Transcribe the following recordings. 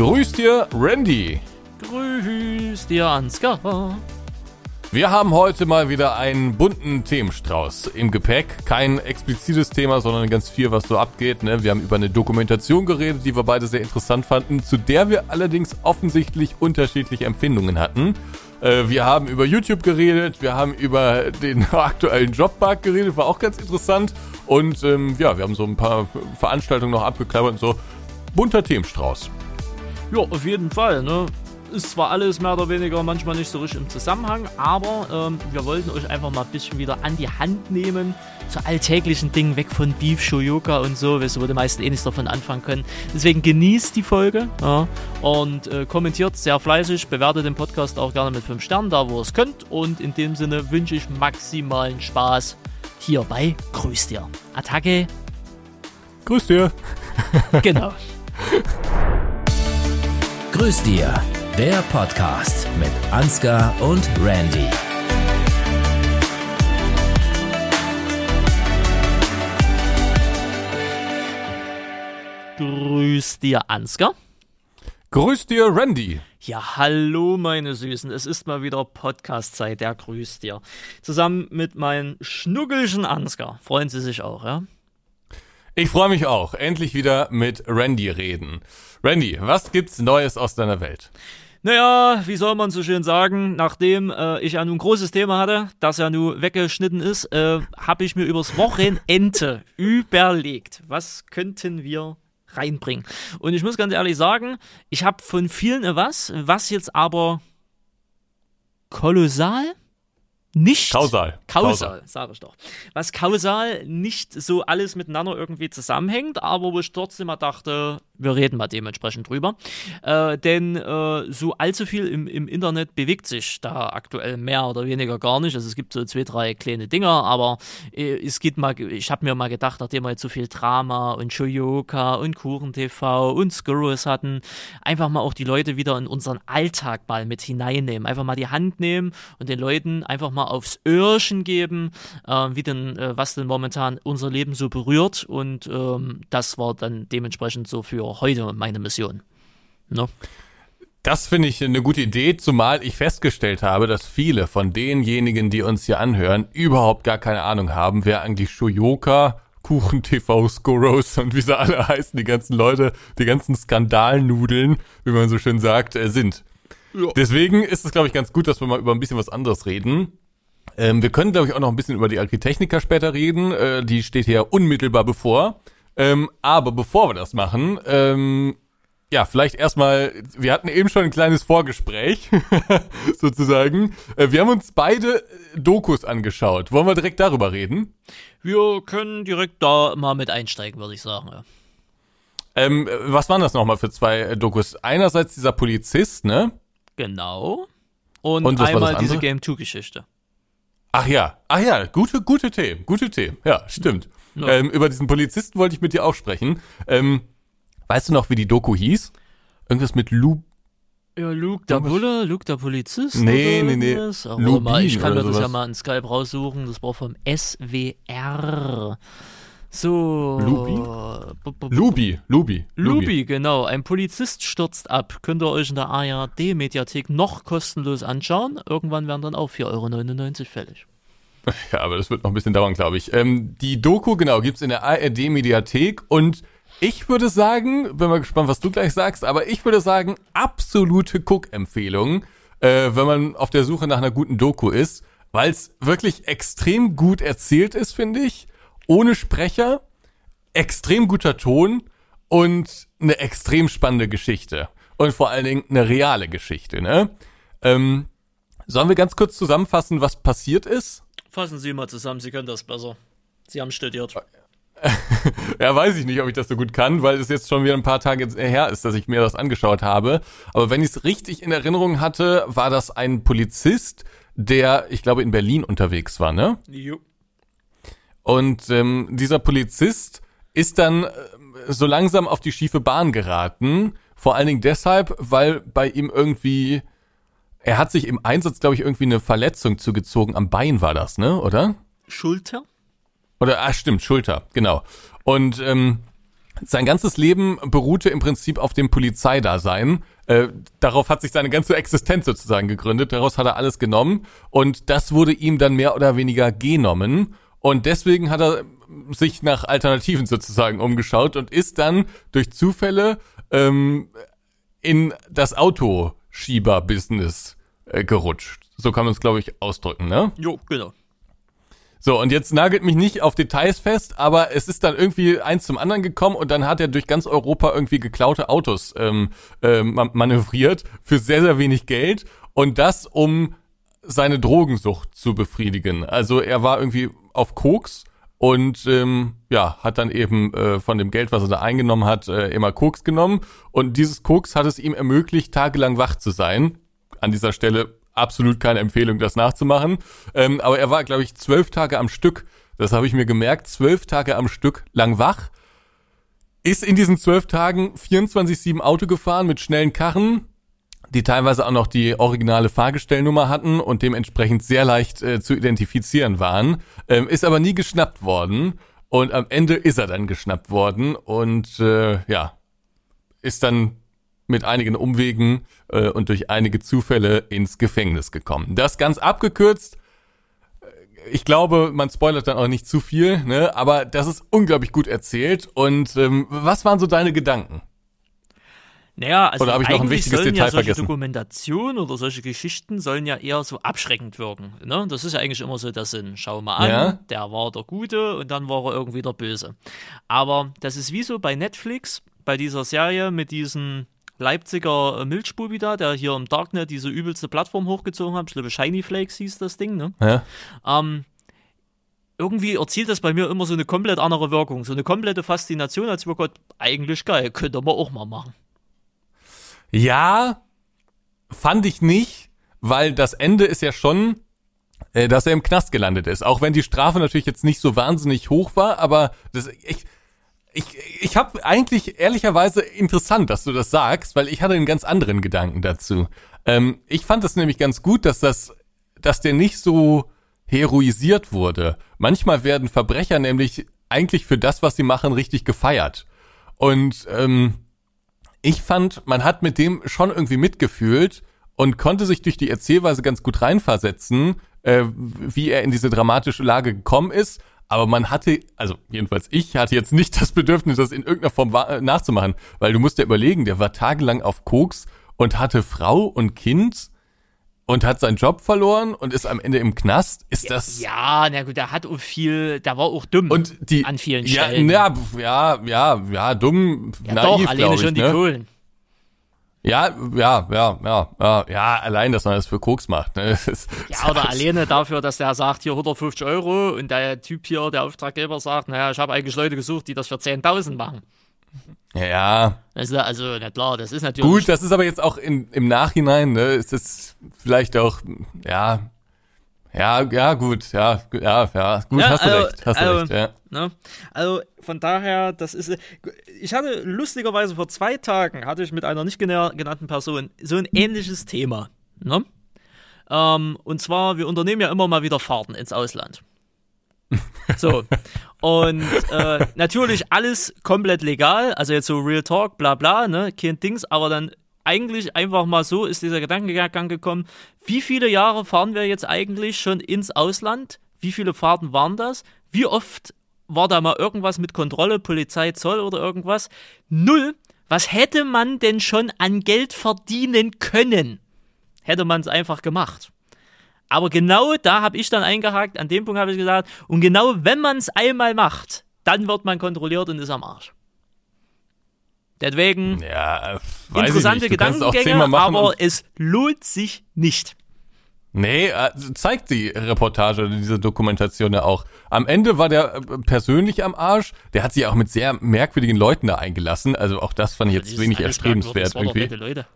Grüß dir, Randy. Grüß dir, Ansgar. Wir haben heute mal wieder einen bunten Themenstrauß im Gepäck. Kein explizites Thema, sondern ganz viel, was so abgeht. Ne? Wir haben über eine Dokumentation geredet, die wir beide sehr interessant fanden, zu der wir allerdings offensichtlich unterschiedliche Empfindungen hatten. Äh, wir haben über YouTube geredet, wir haben über den aktuellen Jobbug geredet, war auch ganz interessant. Und ähm, ja, wir haben so ein paar Veranstaltungen noch abgeklappert und so. Bunter Themenstrauß. Ja, auf jeden Fall, ne? ist zwar alles mehr oder weniger manchmal nicht so richtig im Zusammenhang, aber ähm, wir wollten euch einfach mal ein bisschen wieder an die Hand nehmen zu alltäglichen Dingen, weg von Beef, Shoyoka und so, wo die meisten eh nichts davon anfangen können. Deswegen genießt die Folge ja, und äh, kommentiert sehr fleißig, bewertet den Podcast auch gerne mit 5 Sternen, da wo ihr es könnt. Und in dem Sinne wünsche ich maximalen Spaß hier bei Grüß dir. Attacke. Grüß dir. Genau. Grüß dir der Podcast mit Ansgar und Randy. Grüß dir, Ansgar. Grüß dir, Randy. Ja, hallo, meine Süßen. Es ist mal wieder Podcast-Zeit. Der grüßt dir. Zusammen mit meinem schnuggelchen Ansgar. Freuen Sie sich auch, ja? Ich freue mich auch. Endlich wieder mit Randy reden. Randy, was gibt's Neues aus deiner Welt? Naja, wie soll man so schön sagen, nachdem äh, ich ja nun ein großes Thema hatte, das ja nun weggeschnitten ist, äh, habe ich mir übers Wochenende überlegt, was könnten wir reinbringen. Und ich muss ganz ehrlich sagen, ich habe von vielen was, was jetzt aber kolossal nicht kausal, kausal, sage ich doch. Was kausal nicht so alles miteinander irgendwie zusammenhängt, aber wo ich trotzdem mal dachte, wir reden mal dementsprechend drüber. Äh, denn äh, so allzu viel im, im Internet bewegt sich da aktuell mehr oder weniger gar nicht. Also es gibt so zwei, drei kleine Dinger, aber äh, es geht mal, ich habe mir mal gedacht, nachdem wir jetzt so viel Drama und Shoyoka und Kuchen-TV und Skurrus hatten, einfach mal auch die Leute wieder in unseren Alltag mal mit hineinnehmen. Einfach mal die Hand nehmen und den Leuten einfach mal aufs Öhrchen geben, äh, wie denn, äh, was denn momentan unser Leben so berührt. Und ähm, das war dann dementsprechend so für heute meine Mission. No? Das finde ich eine gute Idee, zumal ich festgestellt habe, dass viele von denjenigen, die uns hier anhören, überhaupt gar keine Ahnung haben, wer eigentlich Shoyoka, Kuchen TV, Scoros und wie sie alle heißen, die ganzen Leute, die ganzen Skandalnudeln, wie man so schön sagt, äh, sind. Ja. Deswegen ist es, glaube ich, ganz gut, dass wir mal über ein bisschen was anderes reden. Ähm, wir können, glaube ich, auch noch ein bisschen über die Agritechnica später reden. Äh, die steht hier unmittelbar bevor. Ähm, aber bevor wir das machen, ähm, ja, vielleicht erstmal, wir hatten eben schon ein kleines Vorgespräch, sozusagen. Äh, wir haben uns beide äh, Dokus angeschaut. Wollen wir direkt darüber reden? Wir können direkt da mal mit einsteigen, würde ich sagen. Ja. Ähm, was waren das nochmal für zwei äh, Dokus? Einerseits dieser Polizist, ne? Genau. Und, Und einmal diese Game 2 Geschichte. Ach ja, ach ja, gute, gute Themen, gute Themen. Ja, stimmt. Ja. Ähm, über diesen Polizisten wollte ich mit dir auch sprechen. Ähm, weißt du noch, wie die Doku hieß? Irgendwas mit Lu. Ja, Luke der Bulle, Luke der Polizist? Nee, nee, nee. Lubin mal, ich kann mir das ja mal in Skype raussuchen. Das war vom SWR. So. Lubi? Lubi, Lubi. Lubi, genau. Ein Polizist stürzt ab. Könnt ihr euch in der ARD-Mediathek noch kostenlos anschauen. Irgendwann werden dann auch 4,99 Euro fällig. Ja, aber das wird noch ein bisschen dauern, glaube ich. Ähm, die Doku, genau, gibt's in der ARD-Mediathek und ich würde sagen, bin mal gespannt, was du gleich sagst, aber ich würde sagen, absolute Cook-Empfehlung, äh, wenn man auf der Suche nach einer guten Doku ist, weil es wirklich extrem gut erzählt ist, finde ich, ohne Sprecher, extrem guter Ton und eine extrem spannende Geschichte. Und vor allen Dingen eine reale Geschichte, ne? Ähm, sollen wir ganz kurz zusammenfassen, was passiert ist? Fassen Sie mal zusammen, Sie können das besser. Sie haben studiert. ja, weiß ich nicht, ob ich das so gut kann, weil es jetzt schon wieder ein paar Tage her ist, dass ich mir das angeschaut habe. Aber wenn ich es richtig in Erinnerung hatte, war das ein Polizist, der, ich glaube, in Berlin unterwegs war, ne? Jo. Und ähm, dieser Polizist ist dann äh, so langsam auf die schiefe Bahn geraten. Vor allen Dingen deshalb, weil bei ihm irgendwie er hat sich im Einsatz, glaube ich, irgendwie eine Verletzung zugezogen. Am Bein war das, ne? Oder? Schulter? Oder, ah, stimmt, Schulter, genau. Und ähm, sein ganzes Leben beruhte im Prinzip auf dem Polizeidasein. Äh, darauf hat sich seine ganze Existenz sozusagen gegründet. Daraus hat er alles genommen und das wurde ihm dann mehr oder weniger genommen. Und deswegen hat er sich nach Alternativen sozusagen umgeschaut und ist dann durch Zufälle ähm, in das Autoschieber-Business äh, gerutscht. So kann man es, glaube ich, ausdrücken, ne? Jo, genau. So, und jetzt nagelt mich nicht auf Details fest, aber es ist dann irgendwie eins zum anderen gekommen und dann hat er durch ganz Europa irgendwie geklaute Autos ähm, äh, manövriert für sehr, sehr wenig Geld und das, um seine Drogensucht zu befriedigen. Also er war irgendwie auf Koks und ähm, ja, hat dann eben äh, von dem Geld, was er da eingenommen hat, äh, immer Koks genommen und dieses Koks hat es ihm ermöglicht, tagelang wach zu sein. An dieser Stelle absolut keine Empfehlung, das nachzumachen. Ähm, aber er war, glaube ich, zwölf Tage am Stück. Das habe ich mir gemerkt. Zwölf Tage am Stück lang wach. Ist in diesen zwölf Tagen 24-7 Auto gefahren mit schnellen Karren, die teilweise auch noch die originale Fahrgestellnummer hatten und dementsprechend sehr leicht äh, zu identifizieren waren. Ähm, ist aber nie geschnappt worden. Und am Ende ist er dann geschnappt worden und äh, ja, ist dann mit einigen Umwegen äh, und durch einige Zufälle ins Gefängnis gekommen. Das ganz abgekürzt. Ich glaube, man spoilert dann auch nicht zu viel, ne? aber das ist unglaublich gut erzählt. Und ähm, was waren so deine Gedanken? Naja, also oder habe ich noch ein wichtiges sollen Detail ja solche vergessen? Dokumentation oder solche Geschichten sollen ja eher so abschreckend wirken. Ne? Das ist ja eigentlich immer so der Sinn. Schau mal an, Ja. der war der Gute und dann war er irgendwie der Böse. Aber das ist wie so bei Netflix, bei dieser Serie mit diesem Leipziger äh, Milchbubi da, der hier im Darknet diese übelste Plattform hochgezogen hat. Ich glaube, Shiny Flakes hieß das Ding, ne? Ja? ähm, irgendwie erzielt das bei mir immer so eine komplett andere Wirkung, so eine komplette Faszination, als wir Gott, eigentlich geil, könnte man auch mal machen. Ja, fand ich nicht, weil das Ende ist ja schon, äh, dass er im Knast gelandet ist. Auch wenn die Strafe natürlich jetzt nicht so wahnsinnig hoch war, aber das, ich, ich, ich habe eigentlich ehrlicherweise interessant, dass du das sagst, weil ich hatte einen ganz anderen Gedanken dazu. Ähm, ich fand es nämlich ganz gut, dass das, dass der nicht so heroisiert wurde. Manchmal werden Verbrecher nämlich eigentlich für das, was sie machen, richtig gefeiert. Und ähm, ich fand, man hat mit dem schon irgendwie mitgefühlt und konnte sich durch die Erzählweise ganz gut reinversetzen, äh, wie er in diese dramatische Lage gekommen ist. Aber man hatte, also jedenfalls ich hatte jetzt nicht das Bedürfnis, das in irgendeiner Form äh, nachzumachen, weil du musst dir überlegen, der war tagelang auf Koks und hatte Frau und Kind und hat seinen Job verloren und ist am Ende im Knast. Ist das Ja, na gut, der hat auch viel, der war auch dumm und die an vielen ja, Stellen. Ja, ja, ja, ja, dumm, ja, naiv, doch, alleine ich, schon die ne? Kohlen. Ja, ja, ja, ja, ja, ja, allein, dass man das für Koks macht. Ne? Ja, oder alleine dafür, dass der sagt, hier 150 Euro und der Typ hier, der Auftraggeber sagt, naja, ich habe eigentlich Leute gesucht, die das für 10.000 machen. Ja, ist, also, na klar, das ist natürlich. gut, das ist aber jetzt auch in, im Nachhinein, ne, ist das vielleicht auch, ja, ja, ja, gut, ja, ja, ja, gut, Ja, hast du also- recht, hast also- du recht, ja. Ne? Also von daher, das ist. Ich hatte lustigerweise vor zwei Tagen hatte ich mit einer nicht genannten Person so ein ähnliches Thema. Ne? Ähm, und zwar, wir unternehmen ja immer mal wieder Fahrten ins Ausland. So. Und äh, natürlich alles komplett legal, also jetzt so Real Talk, bla bla, ne, kein Dings, aber dann eigentlich einfach mal so ist dieser Gedankengang gekommen, wie viele Jahre fahren wir jetzt eigentlich schon ins Ausland? Wie viele Fahrten waren das? Wie oft war da mal irgendwas mit Kontrolle, Polizei, Zoll oder irgendwas? Null. Was hätte man denn schon an Geld verdienen können? Hätte man es einfach gemacht. Aber genau da habe ich dann eingehakt, an dem Punkt habe ich gesagt, und genau wenn man es einmal macht, dann wird man kontrolliert und ist am Arsch. Deswegen Ja, äh, interessante Gedankengänge, aber es lohnt sich nicht. Nee, äh, zeigt die Reportage, diese Dokumentation ja auch. Am Ende war der äh, persönlich am Arsch. Der hat sich auch mit sehr merkwürdigen Leuten da eingelassen. Also auch das fand ich jetzt wenig erstrebenswert irgendwie. Leute.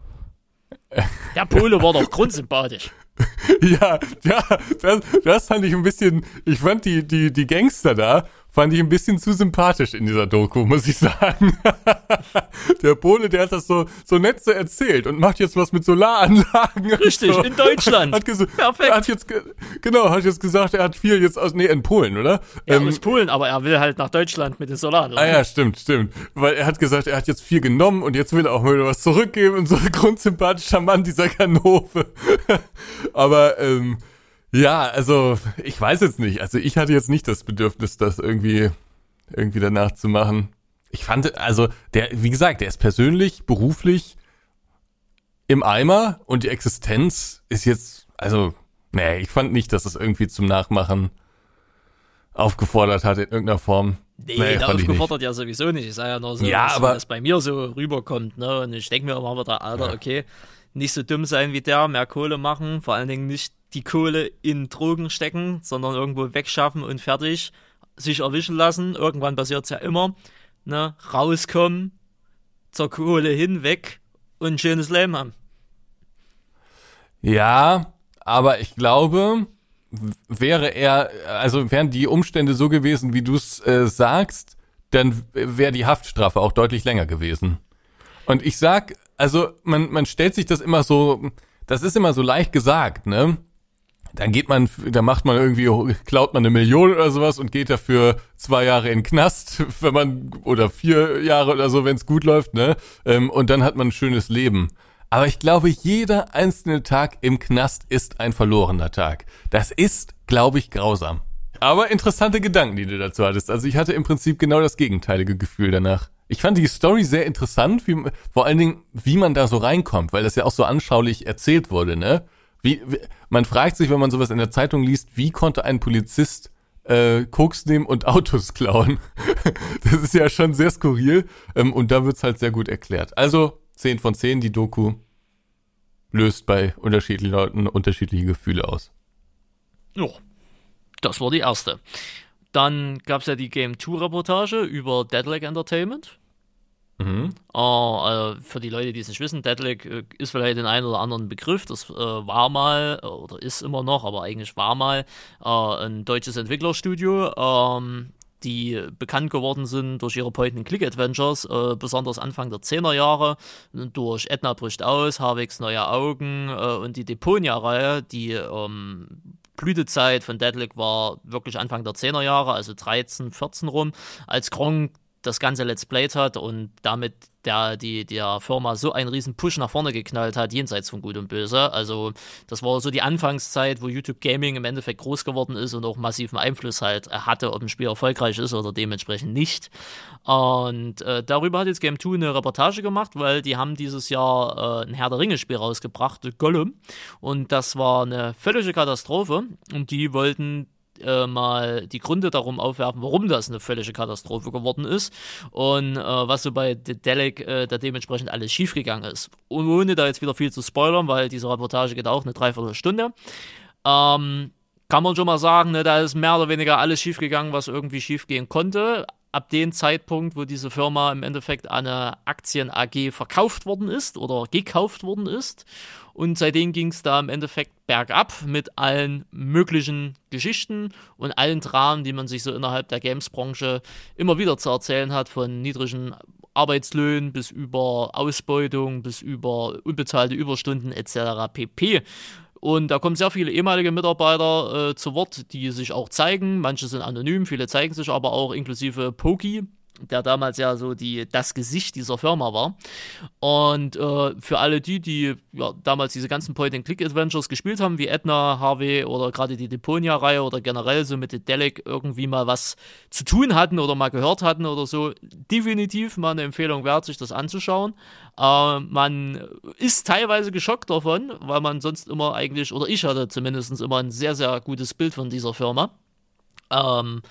Der Pole war doch grundsympathisch. Ja, ja, das, das fand ich ein bisschen, ich fand die, die, die Gangster da fand ich ein bisschen zu sympathisch in dieser Doku, muss ich sagen. der Pole, der hat das so, so nett so erzählt und macht jetzt was mit Solaranlagen. Richtig, so. in Deutschland. Hat Perfekt. Hat jetzt, genau, hat jetzt gesagt, er hat viel jetzt aus, nee, in Polen, oder? Ja, ähm, aus Polen, aber er will halt nach Deutschland mit den Solaranlagen. Ah ja, stimmt, stimmt. Weil er hat gesagt, er hat jetzt viel genommen und jetzt will er auch mal was zurückgeben und so ein grundsympathischer Mann, dieser Kanove. Aber, ähm, ja, also ich weiß jetzt nicht. Also ich hatte jetzt nicht das Bedürfnis, das irgendwie irgendwie danach zu machen. Ich fand, also der, wie gesagt, der ist persönlich, beruflich im Eimer und die Existenz ist jetzt, also, nee, ich fand nicht, dass das irgendwie zum Nachmachen aufgefordert hat in irgendeiner Form. Nee, nee aufgefordert ja sowieso nicht. Ich sage ja nur so, ja, dass aber, das bei mir so rüberkommt, ne? Und ich denke mir immer wieder, Alter, ja. okay, nicht so dumm sein wie der, mehr Kohle machen, vor allen Dingen nicht die Kohle in Drogen stecken, sondern irgendwo wegschaffen und fertig, sich erwischen lassen. Irgendwann passiert es ja immer. Ne? Rauskommen, zur Kohle hinweg und ein schönes Leben haben. Ja, aber ich glaube, wäre er, also wären die Umstände so gewesen, wie du es äh, sagst, dann wäre die Haftstrafe auch deutlich länger gewesen. Und ich sag, also man, man stellt sich das immer so, das ist immer so leicht gesagt, ne? dann geht man, dann macht man irgendwie, klaut man eine Million oder sowas und geht dafür zwei Jahre in Knast, wenn man, oder vier Jahre oder so, wenn es gut läuft, ne? Ähm, und dann hat man ein schönes Leben. Aber ich glaube, jeder einzelne Tag im Knast ist ein verlorener Tag. Das ist, glaube ich, grausam. Aber interessante Gedanken, die du dazu hattest. Also ich hatte im Prinzip genau das gegenteilige Gefühl danach. Ich fand die Story sehr interessant, wie, vor allen Dingen, wie man da so reinkommt, weil das ja auch so anschaulich erzählt wurde, ne? Wie, wie, man fragt sich, wenn man sowas in der Zeitung liest, wie konnte ein Polizist äh, Koks nehmen und Autos klauen? das ist ja schon sehr skurril ähm, und da wird's halt sehr gut erklärt. Also 10 von 10, die Doku löst bei unterschiedlichen Leuten unterschiedliche Gefühle aus. Ja, das war die erste. Dann gab's ja die Game 2 Reportage über Deadleg Entertainment. Mhm. Uh, für die Leute, die es nicht wissen, Deadleg äh, ist vielleicht den einen oder anderen Begriff. Das äh, war mal oder ist immer noch, aber eigentlich war mal äh, ein deutsches Entwicklerstudio, ähm, die bekannt geworden sind durch ihre Point-and-Click-Adventures, besonders Anfang der 10er Jahre, durch Edna bricht aus, Harvigs neue Augen und die Deponia-Reihe, die ähm, Blütezeit von Deadleg war wirklich Anfang der 10er Jahre, also 13, 14 rum, als Gronk das ganze Let's Played hat und damit der, die, der Firma so einen riesen Push nach vorne geknallt hat, jenseits von Gut und Böse. Also das war so die Anfangszeit, wo YouTube Gaming im Endeffekt groß geworden ist und auch massiven Einfluss halt hatte, ob ein Spiel erfolgreich ist oder dementsprechend nicht. Und äh, darüber hat jetzt Game 2 eine Reportage gemacht, weil die haben dieses Jahr äh, ein Herr der Ringe Spiel rausgebracht, Gollum. Und das war eine völlige Katastrophe und die wollten äh, mal die Gründe darum aufwerfen, warum das eine völlige Katastrophe geworden ist und äh, was so bei Delic äh, da dementsprechend alles schiefgegangen ist. Und ohne da jetzt wieder viel zu spoilern, weil diese Reportage geht auch eine Dreiviertelstunde, ähm, kann man schon mal sagen, ne, da ist mehr oder weniger alles schiefgegangen, was irgendwie schiefgehen konnte. Ab dem Zeitpunkt, wo diese Firma im Endeffekt an eine Aktien AG verkauft worden ist oder gekauft worden ist und seitdem ging es da im Endeffekt bergab mit allen möglichen Geschichten und allen Dramen, die man sich so innerhalb der Games-Branche immer wieder zu erzählen hat, von niedrigen Arbeitslöhnen bis über Ausbeutung, bis über unbezahlte Überstunden etc. pp. Und da kommen sehr viele ehemalige Mitarbeiter äh, zu Wort, die sich auch zeigen. Manche sind anonym, viele zeigen sich aber auch, inklusive Poki, der damals ja so die, das Gesicht dieser Firma war. Und äh, für alle die, die ja, damals diese ganzen Point-and-Click-Adventures gespielt haben, wie Edna, Harvey oder gerade die Deponia-Reihe oder generell so mit The Delic irgendwie mal was zu tun hatten oder mal gehört hatten oder so, definitiv mal eine Empfehlung wert, sich das anzuschauen. Äh, man ist teilweise geschockt davon, weil man sonst immer eigentlich, oder ich hatte zumindest immer ein sehr, sehr gutes Bild von dieser Firma. Ähm,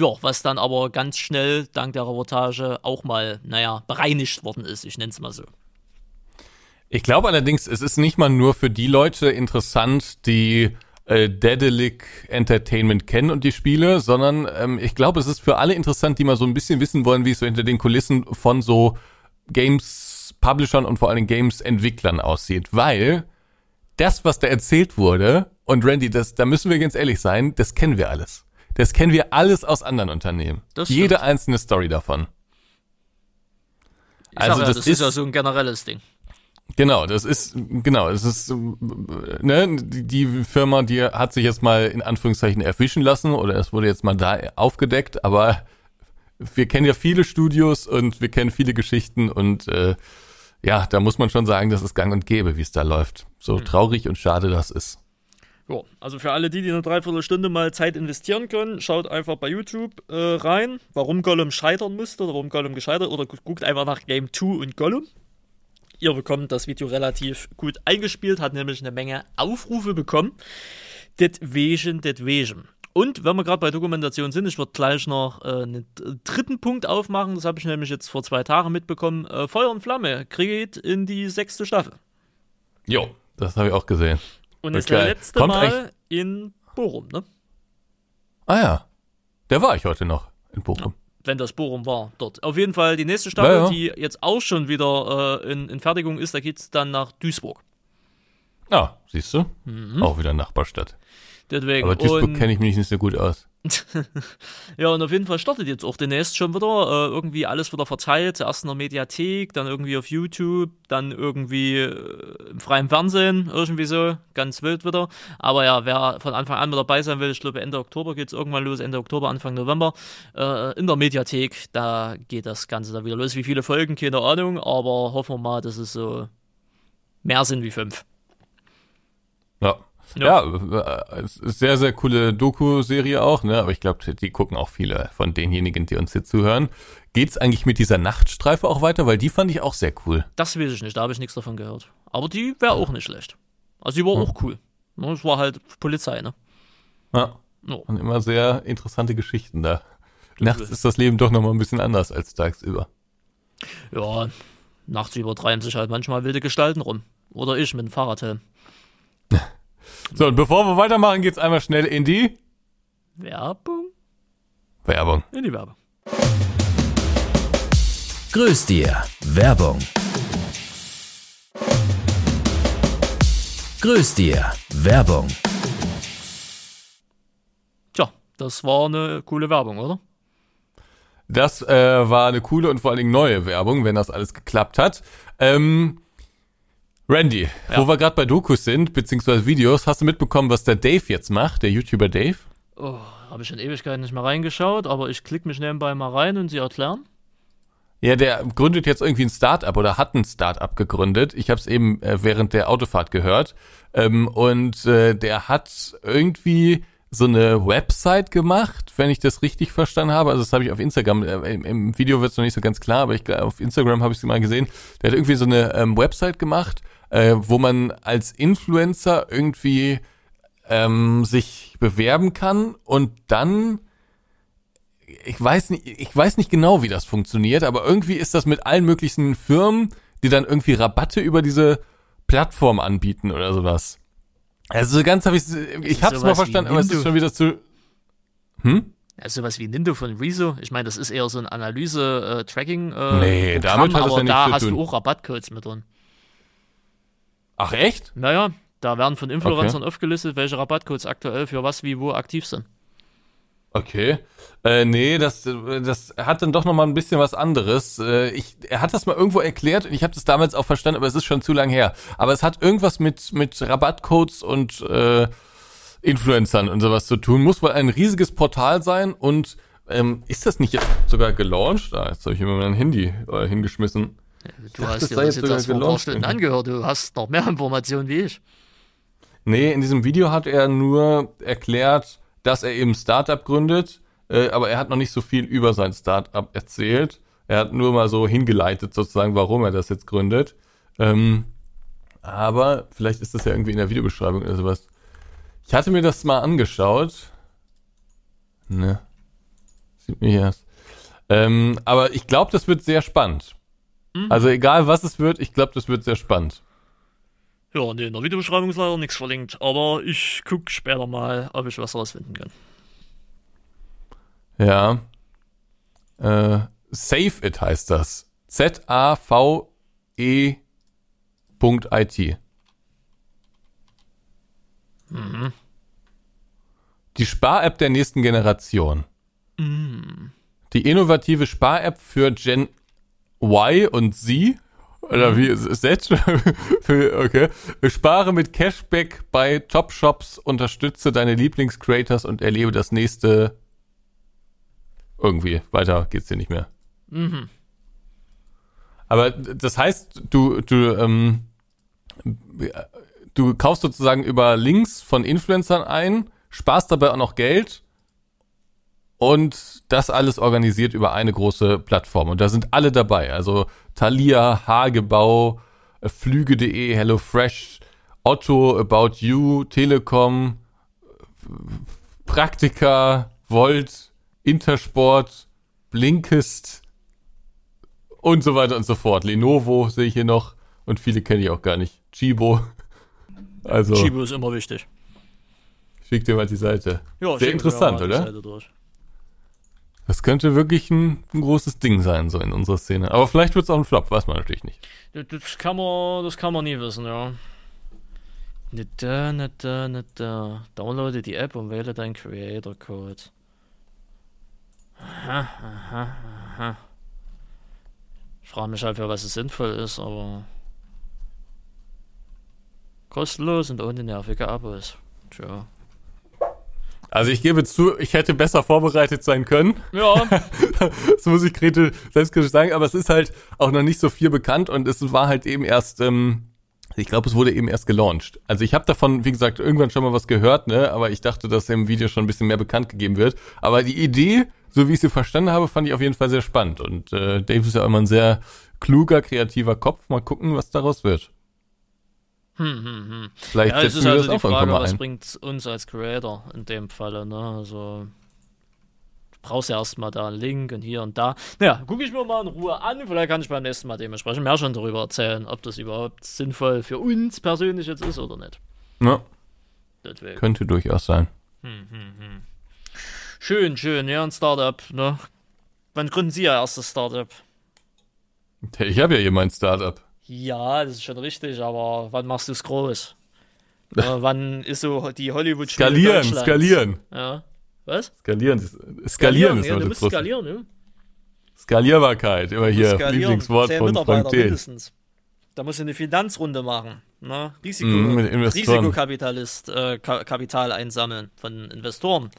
ja, was dann aber ganz schnell dank der Reportage auch mal, naja, bereinigt worden ist. Ich nenne es mal so. Ich glaube allerdings, es ist nicht mal nur für die Leute interessant, die äh, Dedelic Entertainment kennen und die Spiele, sondern ähm, ich glaube, es ist für alle interessant, die mal so ein bisschen wissen wollen, wie es so hinter den Kulissen von so Games Publishern und vor allem Games Entwicklern aussieht, weil das, was da erzählt wurde, und Randy, das, da müssen wir ganz ehrlich sein, das kennen wir alles das kennen wir alles aus anderen Unternehmen. Jede einzelne Story davon. Ich Also ja, das das, ist, ist- ja so ein generelles Ding. Genau, das ist, genau, es ist, ne, die, Firma, die hat sich jetzt mal in Anführungszeichen erwischen lassen oder es wurde jetzt mal da aufgedeckt, aber wir kennen ja viele Studios und wir kennen viele Geschichten und äh, ja, da muss man schon sagen, das ist gang und gäbe, wie es da läuft. So traurig und schade das ist. Ja, also für alle die, die eine Dreiviertelstunde mal Zeit investieren können, schaut einfach bei YouTube äh, rein, warum Gollum scheitern musste oder warum Gollum gescheitert oder gu- guckt einfach nach Game 2 und Gollum. Ihr bekommt das Video relativ gut eingespielt, hat nämlich eine Menge Aufrufe bekommen. Det Wesen, det Wesen. Und wenn wir gerade bei Dokumentation sind, ich würde gleich noch äh, einen dritten Punkt aufmachen, das habe ich nämlich jetzt vor zwei Tagen mitbekommen. Äh, Feuer und Flamme geht in die sechste Staffel. Jo, das habe ich auch gesehen. Und ist Okay. letzte Kommt Mal in Bochum, ne? Ah ja, der war ich heute noch in Bochum. wenn das Bochum war, dort. Auf jeden Fall die nächste Staffel, Ja, ja. die jetzt auch schon wieder äh, in, in Fertigung ist, da geht's dann nach Duisburg. Ah, siehst du? Auch wieder Nachbarstadt. Deswegen. Aber Duisburg kenne ich mich nicht so gut aus. ja, und auf jeden Fall startet jetzt auch demnächst schon wieder äh, irgendwie alles wieder verteilt. Zuerst in der Mediathek, dann irgendwie auf YouTube, dann irgendwie äh, im freien Fernsehen, irgendwie so. Ganz wild wieder. Aber ja, wer von Anfang an mit dabei sein will, ich glaube Ende Oktober geht's irgendwann los, Ende Oktober, Anfang November, äh, in der Mediathek, da geht das Ganze da wieder los. Wie viele Folgen, keine Ahnung, aber hoffen wir mal, dass es so mehr sind wie fünf. Ja. Ja. Ja, äh, ist sehr, sehr coole Doku-Serie auch, ne? Aber ich glaube, die gucken auch viele von denjenigen, die uns hier zuhören. Geht's eigentlich mit dieser Nachtstreife auch weiter? Weil die fand ich auch sehr cool. Das weiß ich nicht, da habe ich nichts davon gehört. Aber die wäre auch nicht schlecht. Also die war auch cool. Ne, Es war halt Polizei, ne? Ja. Ja. Und immer sehr interessante Geschichten da. Nachts ist das Leben doch nochmal ein bisschen anders als tagsüber. Ja, nachts übertreiben sich halt manchmal wilde Gestalten rum. Oder ich mit dem Fahrradhelm. So, und bevor wir weitermachen, geht's einmal schnell in die Werbung? Werbung. In die Werbung. Grüß dir. Werbung. Grüß dir. Werbung. Tja, das war eine coole Werbung, oder? Das äh, war eine coole und vor allen Dingen neue Werbung, wenn das alles geklappt hat. Ähm, Randy, wo wir gerade bei Dokus sind, beziehungsweise Videos, hast du mitbekommen, was der Dave jetzt macht, der YouTuber Dave? Oh, habe ich in Ewigkeiten nicht mehr reingeschaut, aber ich klicke mich nebenbei mal rein und sie erklären. Ja, der gründet jetzt irgendwie ein Startup oder hat ein Startup gegründet. Ich habe es eben äh, während der Autofahrt gehört. Ähm, und äh, der hat irgendwie so eine Website gemacht, wenn ich das richtig verstanden habe. Also das habe ich auf Instagram, äh, im, im Video wird es noch nicht so ganz klar, aber ich auf Instagram habe ich sie mal gesehen. Der hat irgendwie so eine ähm, Website gemacht, äh, wo man als Influencer irgendwie ähm, sich bewerben kann und dann ich weiß nicht, ich weiß nicht genau, wie das funktioniert, aber irgendwie ist das mit allen möglichen Firmen, die dann irgendwie Rabatte über diese Plattform anbieten oder sowas. Also so ganz habe ich, ich ist hab's mal verstanden, aber es ist schon wieder zu. Hm? Ja, sowas wie Nindo von Rezo. Ich meine, das ist eher so ein Analyse-Tracking. Äh, Nee, Programm, damit hat das aber ja nichts da zu hast tun. du auch Rabattcodes mit drin. Ach echt? Naja, da werden von Influencern aufgelistet, welche Rabattcodes aktuell für was, wie, wo aktiv sind. Okay. Äh, nee, das, das hat dann doch noch mal ein bisschen was anderes. Äh, ich, er hat das mal irgendwo erklärt und ich habe das damals auch verstanden, aber es ist schon zu lang her. Aber es hat irgendwas mit, mit Rabattcodes und äh, Influencern und sowas zu tun. Muss wohl ein riesiges Portal sein und ähm, ist das nicht jetzt sogar gelauncht? Ah, jetzt habe ich immer mein Handy äh, hingeschmissen. Du hast dir sei das jetzt erst vor ein paar Stunden angehört. Du hast noch mehr Informationen wie ich. Nee, in diesem Video hat er nur erklärt, dass er eben Startup gründet, äh, aber er hat noch nicht so viel über sein Startup erzählt. Er hat nur mal so hingeleitet sozusagen, warum er das jetzt gründet. Ähm, aber vielleicht ist das ja irgendwie in der Videobeschreibung oder sowas. Ich hatte mir das mal angeschaut. Ne. Sieht mir hier erst. Ähm, aber ich glaube, das wird sehr spannend. Also egal was es wird, ich glaube, das wird sehr spannend. Ja, nee, in der Videobeschreibung ist leider nichts verlinkt, aber ich guck später mal, ob ich was rausfinden kann. Ja. Äh, Save It heißt das. Z-A-V-E Punkt IT. Mhm. Die Spar-App der nächsten Generation. Die innovative Spar-App für Gen Y und Z. Oder wie Z? Für- okay. Spare mit Cashback bei Top-Shops, unterstütze deine Lieblings-Creators und erlebe das nächste. Irgendwie. Weiter geht's dir nicht mehr. Aber das heißt, du, du, ähm, du kaufst sozusagen über Links von Influencern ein, sparst dabei auch noch Geld und das alles organisiert über eine große Plattform. Und da sind alle dabei. Also Thalia, Hagebau, äh, Flüge.de, HelloFresh, Otto, About You, Telekom, äh, Praktika, Volt, Intersport, Blinkist und so weiter und so fort. Lenovo sehe ich hier noch und viele kenne ich auch gar nicht. Chibo. Also, Chibo ist immer wichtig. schick dir mal die Seite. Ja, Sehr interessant, oder? Das könnte wirklich ein, ein großes Ding sein, so in unserer Szene. Aber vielleicht wird es auch ein Flop, weiß man natürlich nicht. Das, kann man, das kann man nie wissen, ja. Nicht da, nicht da, nicht da. Downloade die App und wähle deinen Creator-Code. Aha, aha, aha. Ich frage mich halt, für was es sinnvoll ist, aber. Kostenlos und ohne nervige Abos. Tja. Also ich gebe zu, ich hätte besser vorbereitet sein können. Ja, Das muss ich kritisch, selbstkritisch sagen, aber es ist halt auch noch nicht so viel bekannt und es war halt eben erst, ähm, ich glaube, es wurde eben erst gelauncht. Also ich habe davon, wie gesagt, irgendwann schon mal was gehört, ne? Aber ich dachte, dass im Video schon ein bisschen mehr bekannt gegeben wird. Aber die Idee, so wie ich sie verstanden habe, fand ich auf jeden Fall sehr spannend. Und äh, Dave ist ja immer ein sehr kluger, kreativer Kopf. Mal gucken, was daraus wird. Hm, hm, hm. Vielleicht Ja, es ist also die Frage, was bringt uns als Creator in dem Falle, ne? Also, du brauchst ja erstmal da einen Link und hier und da. Naja, gucke ich mir mal in Ruhe an, vielleicht kann ich beim nächsten Mal dementsprechend mehr schon darüber erzählen, ob das überhaupt sinnvoll für uns persönlich jetzt ist oder nicht. Ja, Deswegen. könnte durchaus sein. Schön, schön, ja, ein Startup, ne? Wann gründen Sie Ihr erstes Startup? Ich habe ja hier mein Startup. Ja, das ist schon richtig, aber wann machst du es groß? äh, wann ist so die hollywood Skalieren, skalieren. Ja. Was? Skalieren, ist- skalieren ist ja, du musst skalieren, ja. Skalierbarkeit, immer hier, skalieren. Lieblingswort von Frank mindestens. Da musst du eine Finanzrunde machen. Ne? Risiko, Investoren. Risikokapitalist, äh, Ka Kapital einsammeln von Investoren.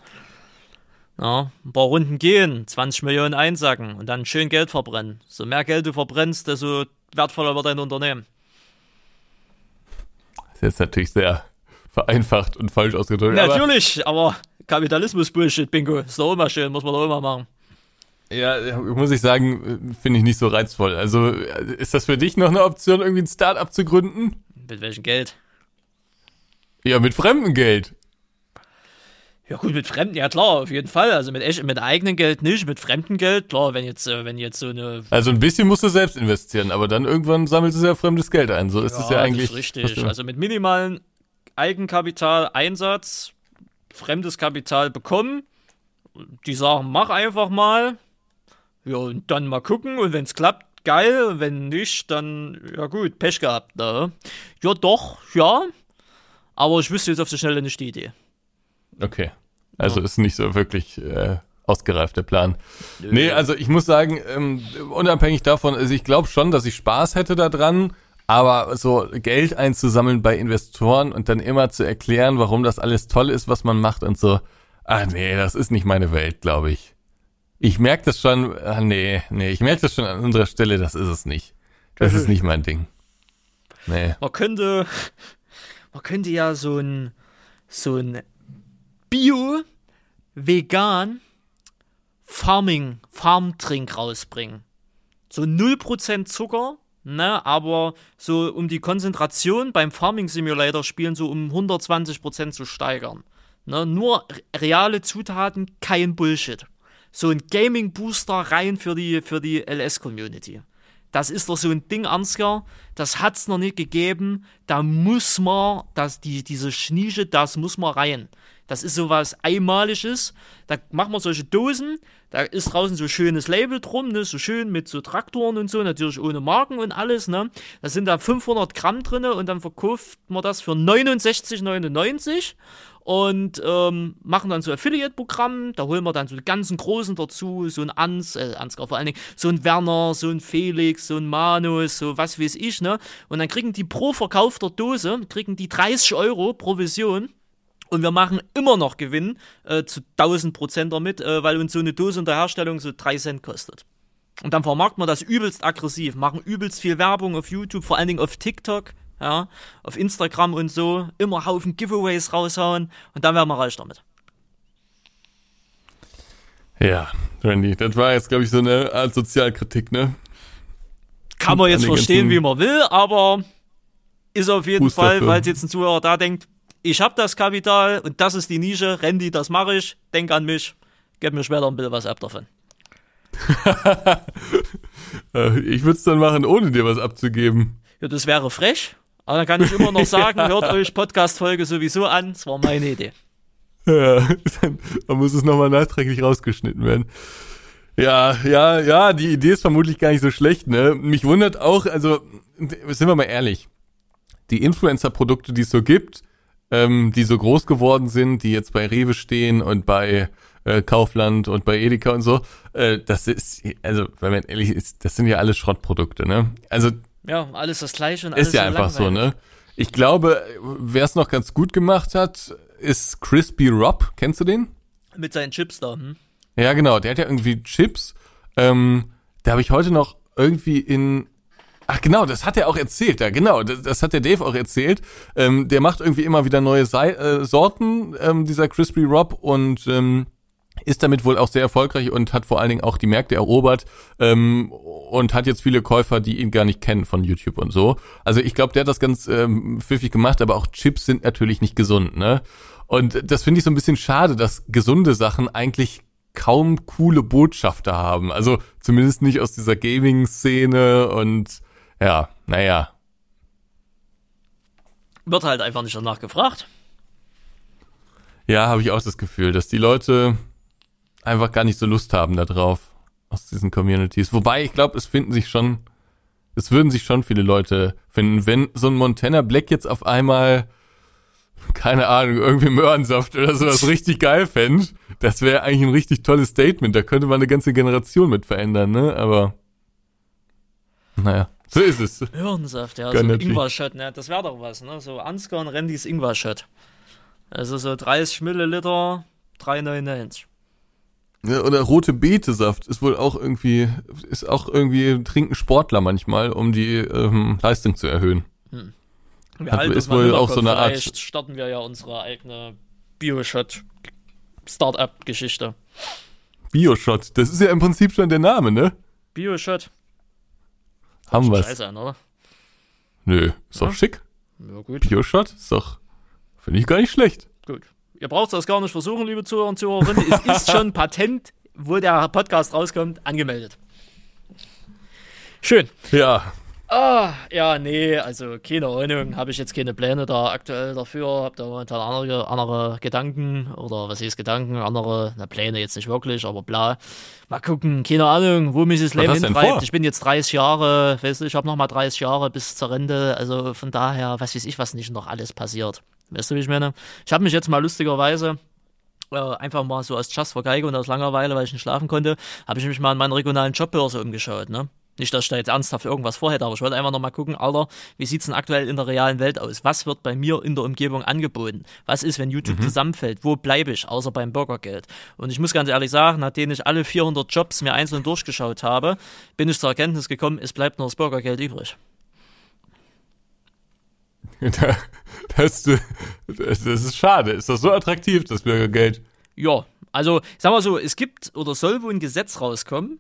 Ja, ein paar Runden gehen, 20 Millionen einsacken und dann schön Geld verbrennen. So mehr Geld du verbrennst, desto wertvoller wird dein Unternehmen. Das ist jetzt natürlich sehr vereinfacht und falsch ausgedrückt. aber- Natürlich, aber Kapitalismus-Bullshit, Bingo. Ist doch immer schön, muss man doch immer machen. Ja, muss ich sagen, finde ich nicht so reizvoll. Also ist das für dich noch eine Option, irgendwie ein Start-up zu gründen? Mit welchem Geld? Ja, mit fremdem Geld. Ja gut, mit Fremden, ja klar, auf jeden Fall. Also mit, echt, mit eigenem Geld nicht, mit fremdem Geld, klar, wenn jetzt, äh, wenn jetzt so eine Also ein bisschen musst du selbst investieren, aber dann irgendwann sammelst du ja fremdes Geld ein. So ist es ja eigentlich. Das ist richtig. Also mit minimalen Eigenkapitaleinsatz, fremdes Kapital bekommen, die sagen, mach einfach mal. Ja, und dann mal gucken. Und wenn es klappt, geil. Und wenn nicht, dann, ja gut, Pech gehabt. Ne? Ja, doch, ja. Aber ich wüsste jetzt auf die Schnelle nicht die Idee. Okay. Also ist nicht so wirklich äh, ausgereift der Plan. Nee, also ich muss sagen, ähm, unabhängig davon, also ich glaube schon, dass ich Spaß hätte daran, aber so Geld einzusammeln bei Investoren und dann immer zu erklären, warum das alles toll ist, was man macht und so, ah nee, das ist nicht meine Welt, glaube ich. Ich merke das schon, ah, nee, nee, ich merke das schon an unserer Stelle, das ist es nicht. Das ist nicht mein Ding. Nee. Man könnte, man könnte ja so ein, so ein Bio, vegan Farming, Farmtrink rausbringen. So 0% Zucker, ne, aber so um die Konzentration beim Farming Simulator spielen so um 120% zu steigern. Ne, nur reale Zutaten, kein Bullshit. So ein Gaming Booster rein für die, für die LS-Community. Das ist doch so ein Ding, Ansgar. Das hat's noch nicht gegeben. Da muss man, das, die, diese Schnische, das muss man rein. Das ist sowas Einmaliges. Da machen wir solche Dosen. Da ist draußen so schönes Label drum, ne? so schön mit so Traktoren und so, natürlich ohne Marken und alles. Ne? Da sind da 500 Gramm drin und dann verkauft man das für 69,99 und ähm, machen dann so Affiliate-Programm. Da holen wir dann so die ganzen Großen dazu, so ein Ans, äh, Ansgar vor allen Dingen, so ein Werner, so ein Felix, so ein Manus, so was weiß ich, ne? Und dann kriegen die pro verkaufter Dose, kriegen die 30 Euro Provision. Und wir machen immer noch Gewinn äh, zu 1000 Prozent damit, äh, weil uns so eine Dose in der Herstellung so 3 Cent kostet. Und dann vermarkten wir das übelst aggressiv, machen übelst viel Werbung auf YouTube, vor allen Dingen auf TikTok ja, auf Instagram und so, immer Haufen Giveaways raushauen und dann werden wir reich damit. Ja, Randy, das war jetzt, glaube ich, so eine Art Sozialkritik, ne? Kann man jetzt verstehen, wie man will, aber ist auf jeden Fuß Fall, falls jetzt ein Zuhörer da denkt, ich habe das Kapital und das ist die Nische, Randy, das mache ich, denk an mich, gib mir später ein bisschen was ab davon. Äh, ich würde es dann machen, ohne dir was abzugeben. Ja, das wäre frech. Aber dann kann ich immer noch sagen, hört euch Podcast-Folge sowieso an. Das war meine Idee. Ja, dann, dann muss es nochmal nachträglich rausgeschnitten werden. Ja, ja, ja, die Idee ist vermutlich gar nicht so schlecht, ne? Mich wundert auch, also, sind wir mal ehrlich, die Influencer-Produkte, die es so gibt, ähm, die so groß geworden sind, die jetzt bei Rewe stehen und bei äh, Kaufland und bei Edeka und so, äh, das ist, also, wenn man ehrlich ist, das sind ja alles Schrottprodukte, ne? Also, ja, alles das gleiche und alles Ist ja so einfach langweilig. so, ne? Ich glaube, wer es noch ganz gut gemacht hat, ist Crispy Rob. Kennst du den? Mit seinen Chips da. Hm? Ja, genau. Der hat ja irgendwie Chips. Ähm, da habe ich heute noch irgendwie in. Ach genau, das hat er auch erzählt. Ja, genau, das, das hat der Dave auch erzählt. Ähm, der macht irgendwie immer wieder neue Sei äh, Sorten, ähm, dieser Crispy Rob und ähm, ist damit wohl auch sehr erfolgreich und hat vor allen Dingen auch die Märkte erobert ähm, und hat jetzt viele Käufer, die ihn gar nicht kennen von YouTube und so. Also ich glaube, der hat das ganz ähm, pfiffig gemacht, aber auch Chips sind natürlich nicht gesund, ne? Und das finde ich so ein bisschen schade, dass gesunde Sachen eigentlich kaum coole Botschafter haben. Also zumindest nicht aus dieser Gaming-Szene und ja, naja. Wird halt einfach nicht danach gefragt. Ja, habe ich auch das Gefühl, dass die Leute einfach gar nicht so Lust haben da drauf aus diesen Communities. Wobei ich glaube, es finden sich schon, es würden sich schon viele Leute finden, wenn so ein Montana Black jetzt auf einmal keine Ahnung, irgendwie Möhrensaft oder sowas richtig geil fände, das wäre eigentlich ein richtig tolles Statement. Da könnte man eine ganze Generation mit verändern, ne? Aber naja, so ist es. Hirnsaft, ja, Gönn so. Ingwer-Shot, ne? Das wäre doch was, ne? So Ansgar und Randys Ingwer-Shot. Also so 30 Milliliter, 3,99. Ja, oder rote Betesaft ist wohl auch irgendwie, ist auch irgendwie, trinken Sportler manchmal, um die ähm, Leistung zu erhöhen. Wir Hat- halten ist wohl auch so eine Art- Vielleicht starten wir ja unsere eigene Bio-Shot Startup-Geschichte. Bioshot, das ist ja im Prinzip schon der Name, ne? Bio-Shot. Haben wir's. Scheiße an, oder? Nö, ist doch Ja. schick. Ja, gut. Bioshot ist doch, finde ich gar nicht schlecht. Gut. Ihr braucht das gar nicht versuchen, liebe Zuhörer und Zuhörerinnen. Es ist schon Patent, wo der Podcast rauskommt, angemeldet. Schön. Ja, Ah, ja, nee, also keine Ahnung, habe ich jetzt keine Pläne da aktuell dafür, habe da momentan andere, andere Gedanken oder was heißt Gedanken, andere, na Pläne jetzt nicht wirklich, aber bla. Mal gucken, keine Ahnung, wo mich das Leben hintreibt. Ich bin jetzt 30 Jahre, weißt du, ich habe noch mal 30 Jahre bis zur Rente, also von daher, was weiß ich, was nicht noch alles passiert. Weißt du, wie ich meine? Ich habe mich jetzt mal lustigerweise äh, einfach mal so aus Just for Geige und aus Langeweile, weil ich nicht schlafen konnte, habe ich mich mal an meiner regionalen Jobbörse umgeschaut, ne? Nicht, dass ich da jetzt ernsthaft irgendwas vorhätte, aber ich wollte einfach noch mal gucken, Alter, wie sieht's denn aktuell in der realen Welt aus? Was wird bei mir in der Umgebung angeboten? Was ist, wenn YouTube zusammenfällt? Wo bleibe ich, außer beim Bürgergeld? Und ich muss ganz ehrlich sagen, nachdem ich alle 400 Jobs mir einzeln durchgeschaut habe, bin ich zur Erkenntnis gekommen, es bleibt nur das Bürgergeld übrig. da, das, das ist schade. Ist das so attraktiv, das Bürgergeld? Ja, also sag mal so, es gibt oder soll wohl ein Gesetz rauskommen,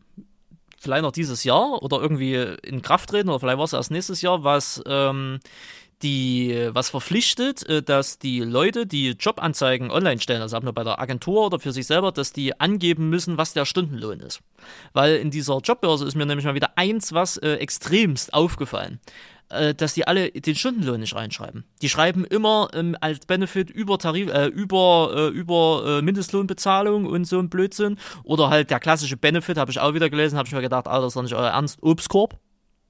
vielleicht noch dieses Jahr oder irgendwie in Kraft treten oder vielleicht war es erst nächstes Jahr, was ähm, die was verpflichtet, äh, dass die Leute, die Jobanzeigen online stellen, also ob nur bei der Agentur oder für sich selber, dass die angeben müssen, was der Stundenlohn ist. Weil in dieser Jobbörse ist mir nämlich mal wieder eins was äh, extremst aufgefallen. Äh, dass die alle den Stundenlohn nicht reinschreiben. Die schreiben immer ähm, als Benefit über Tarif, äh, über, äh, über äh, Mindestlohnbezahlung und so ein Blödsinn. Oder halt der klassische Benefit, habe ich auch wieder gelesen, habe ich mir gedacht, Alter, ist doch nicht euer Ernst, Obstkorb.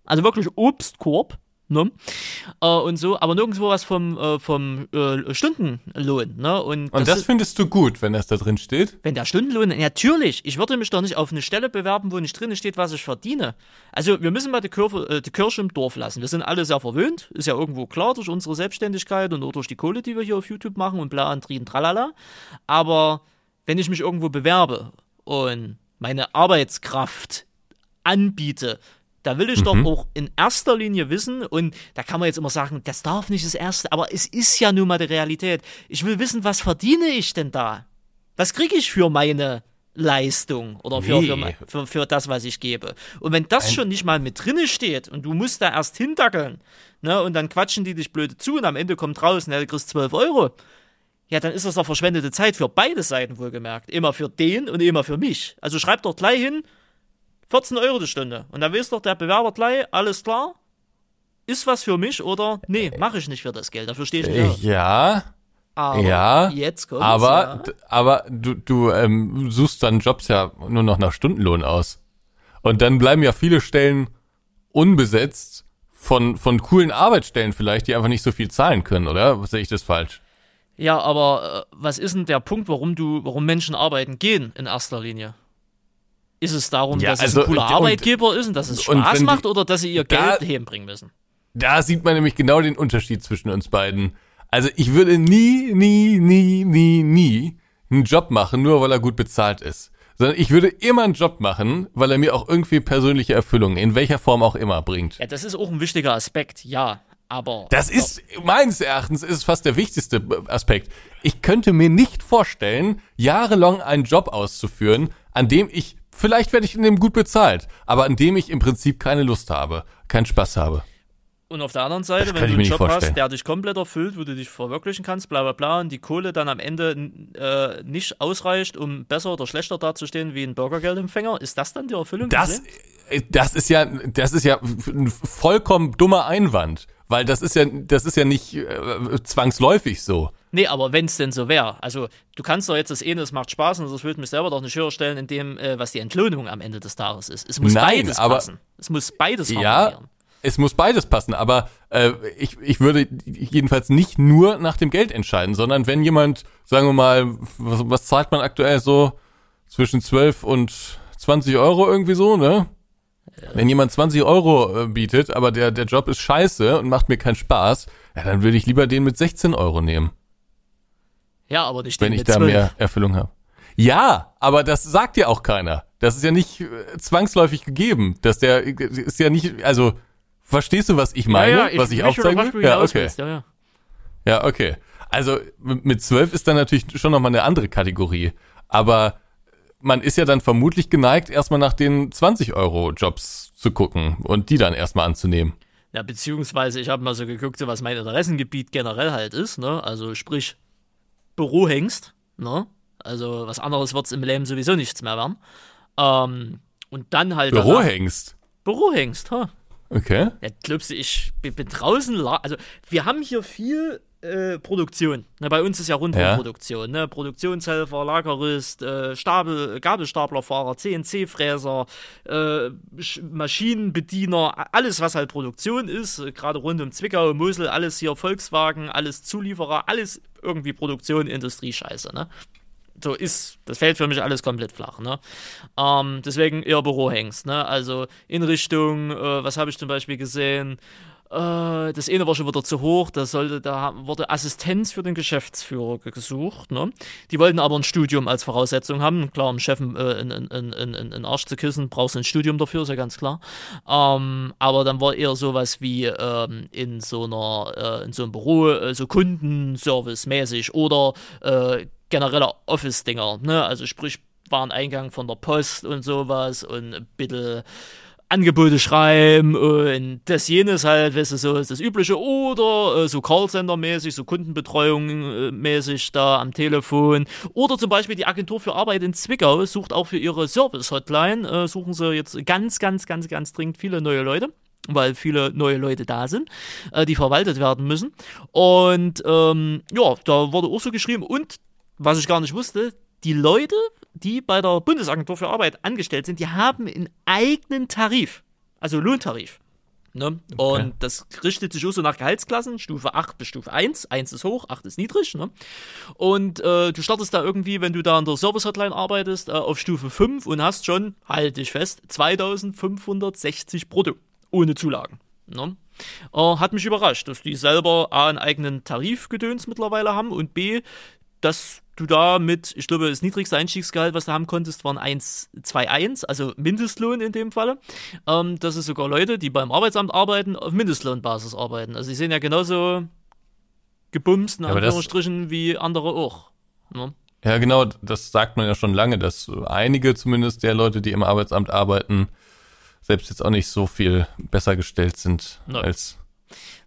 Also wirklich Obstkorb. Ne? Äh, und so, aber nirgendwo was vom, äh, vom äh, Stundenlohn. Ne? Und, Und das, ist- findest du gut, wenn das da drin steht? wenn der Stundenlohn, natürlich, ich würde mich doch nicht auf eine Stelle bewerben, wo nicht drin steht, was ich verdiene. Also wir müssen mal die, Kirche, äh, die Kirche im Dorf lassen. Wir sind alle sehr verwöhnt, ist ja irgendwo klar durch unsere Selbstständigkeit und auch durch die Kohle, die wir hier auf YouTube machen und bla und trien, tralala. Aber wenn ich mich irgendwo bewerbe und meine Arbeitskraft anbiete, da will ich doch auch in erster Linie wissen, und da kann man jetzt immer sagen, das darf nicht das Erste, aber es ist ja nun mal die Realität. Ich will wissen, was verdiene ich denn da? Was kriege ich für meine Leistung oder für, für, Nee. für, für das, was ich gebe? Und wenn das schon nicht mal mit drinne steht und du musst da erst hindackeln, ne, und dann quatschen die dich blöde zu und am Ende kommt raus, ne, du kriegst 12 Euro, ja, dann ist das doch verschwendete Zeit für beide Seiten wohlgemerkt. Immer für den und immer für mich. Also schreib doch gleich hin, 14 Euro die Stunde. Und dann weiß doch der Bewerber gleich, alles klar, ist was für mich oder nee, mache ich nicht für das Geld, dafür stehe ich nicht. auf. Ja, Aber ja, jetzt kommt's, aber, ja. aber du, du ähm, suchst dann Jobs ja nur noch nach Stundenlohn aus. Und dann bleiben ja viele Stellen unbesetzt von, von coolen Arbeitsstellen vielleicht, die einfach nicht so viel zahlen können, oder? Sehe ich das falsch? Ja, aber äh, was ist denn der Punkt, warum du, warum Menschen arbeiten gehen in erster Linie? Ist es darum, Ja, dass also, es ein cooler und- Arbeitgeber ist und dass es Spaß die- macht oder dass sie ihr Da- Geld hembringen müssen? Da sieht man nämlich genau den Unterschied zwischen uns beiden. Also ich würde nie, nie, nie, nie, nie einen Job machen, nur weil er gut bezahlt ist. Sondern ich würde immer einen Job machen, weil er mir auch irgendwie persönliche Erfüllung, in welcher Form auch immer, bringt. Ja, das ist auch ein wichtiger Aspekt, ja. Aber Das ist, meines Erachtens, ist fast der wichtigste Aspekt. Ich könnte mir nicht vorstellen, jahrelang einen Job auszuführen, an dem ich, vielleicht werde ich in dem gut bezahlt, aber an dem ich im Prinzip keine Lust habe, keinen Spaß habe. Und auf der anderen Seite, Das wenn du einen Job vorstellen. hast, der dich komplett erfüllt, wo du dich verwirklichen kannst, bla bla bla, und die Kohle dann am Ende äh, nicht ausreicht, um besser oder schlechter dazustehen wie ein Bürgergeldempfänger, ist das dann die Erfüllung? Das, äh, das ist ja, das ist ja ein vollkommen dummer Einwand, weil das ist ja, das ist ja nicht äh, zwangsläufig so. Nee, aber wenn es denn so wäre. Also, du kannst doch jetzt das eine, es macht Spaß und das würde mich selber doch nicht höher stellen, in dem, äh, was die Entlohnung am Ende des Tages ist. Es muss Nein, beides aber- passen. Es muss beides Ja, es muss beides passen, aber äh, ich, ich würde jedenfalls nicht nur nach dem Geld entscheiden, sondern wenn jemand, sagen wir mal, was, was zahlt man aktuell so zwischen 12 und 20 Euro irgendwie so, ne? Wenn jemand 20 Euro äh, bietet, aber der, der Job ist scheiße und macht mir keinen Spaß, ja, dann würde ich lieber den mit 16 Euro nehmen, Ja, aber nicht wenn ich da 12. mehr Erfüllung habe. Ja, aber das sagt ja auch keiner. Das ist ja nicht äh, zwangsläufig gegeben. Dass der ist ja nicht, also verstehst du, was ich meine, ja, ja, was ich weiß schon, aufzeigen auf was will? Ja, okay. Ja, ja. Ja, okay. Also mit zwölf ist dann natürlich schon nochmal eine andere Kategorie. Aber man ist ja dann vermutlich geneigt, erstmal nach den 20 Euro Jobs zu gucken und die dann erstmal anzunehmen. Ja, beziehungsweise ich habe mal so geguckt, was mein Interessengebiet generell halt ist, ne? Also sprich Bürohengst, ne? Also was anderes wird's im Leben sowieso nichts mehr werden. Ähm, und dann halt danach- Bürohengst. Bürohengst, ha. Okay. Ja, glaubst du, ich bin, bin draußen, also wir haben hier viel äh, Produktion. Ne, bei uns ist ja Rundfunkproduktion, ne? Produktionshelfer, Lagerist, äh, Stapel, Gabelstaplerfahrer, CNC-Fräser, äh, Sch- Maschinenbediener, alles was halt Produktion ist, äh, gerade rund um Zwickau, Mosel, alles hier Volkswagen, alles Zulieferer, alles irgendwie Produktion, Industriescheiße, ne? so ist, das fällt für mich alles komplett flach, ne? Ähm, deswegen eher Bürohengst, ne? Also in Richtung, äh, was habe ich zum Beispiel gesehen? Äh, das eine war schon wieder zu hoch, da sollte, da wurde Assistenz für den Geschäftsführer ge- gesucht, ne? Die wollten aber ein Studium als Voraussetzung haben. Klar, um Chef äh, in, in, in, in, Arsch zu küssen, brauchst du ein Studium dafür, ist ja ganz klar. Ähm, aber dann war eher sowas wie ähm, in so einer, äh, in so einem Büro, äh, so Kundenservice-mäßig oder äh, genereller Office-Dinger, ne? Also sprich Wareneingang von der Post und sowas und ein bisschen Angebote schreiben und das jenes halt, weißt du, so ist das Übliche. Oder äh, so Callcenter-mäßig, so Kundenbetreuung-mäßig da am Telefon. Oder zum Beispiel die Agentur für Arbeit in Zwickau sucht auch für ihre Service-Hotline, äh, suchen sie jetzt ganz, ganz, ganz, ganz dringend viele neue Leute. weil viele neue Leute da sind, äh, die verwaltet werden müssen. Und ähm, ja, da wurde auch so geschrieben. Und was ich gar nicht wusste, die Leute, die bei der Bundesagentur für Arbeit angestellt sind, die haben einen eigenen Tarif, also Lohntarif. Ne? Okay. Und das richtet sich auch so nach Gehaltsklassen, Stufe 8 bis Stufe 1. 1 ist hoch, 8 ist niedrig. Ne? Und äh, du startest da irgendwie, wenn du da in der Service-Hotline arbeitest, äh, auf Stufe 5 und hast schon, halte dich fest, 2560 brutto, ohne Zulagen. Ne? Äh, hat mich überrascht, dass die selber A, einen eigenen Tarifgedöns mittlerweile haben und B, dass du da mit, ich glaube, das niedrigste Einstiegsgehalt, was du haben konntest, waren 1,21, also Mindestlohn in dem Falle. Ähm, dass es sogar Leute, die beim Arbeitsamt arbeiten, auf Mindestlohnbasis arbeiten. Also die sind ja genauso gebumst, in Ja, Anführungsstrichen, wie andere auch. Ne? Ja, genau, das sagt man ja schon lange, dass einige zumindest der Leute, die im Arbeitsamt arbeiten, selbst jetzt auch nicht so viel besser gestellt sind Nein. als.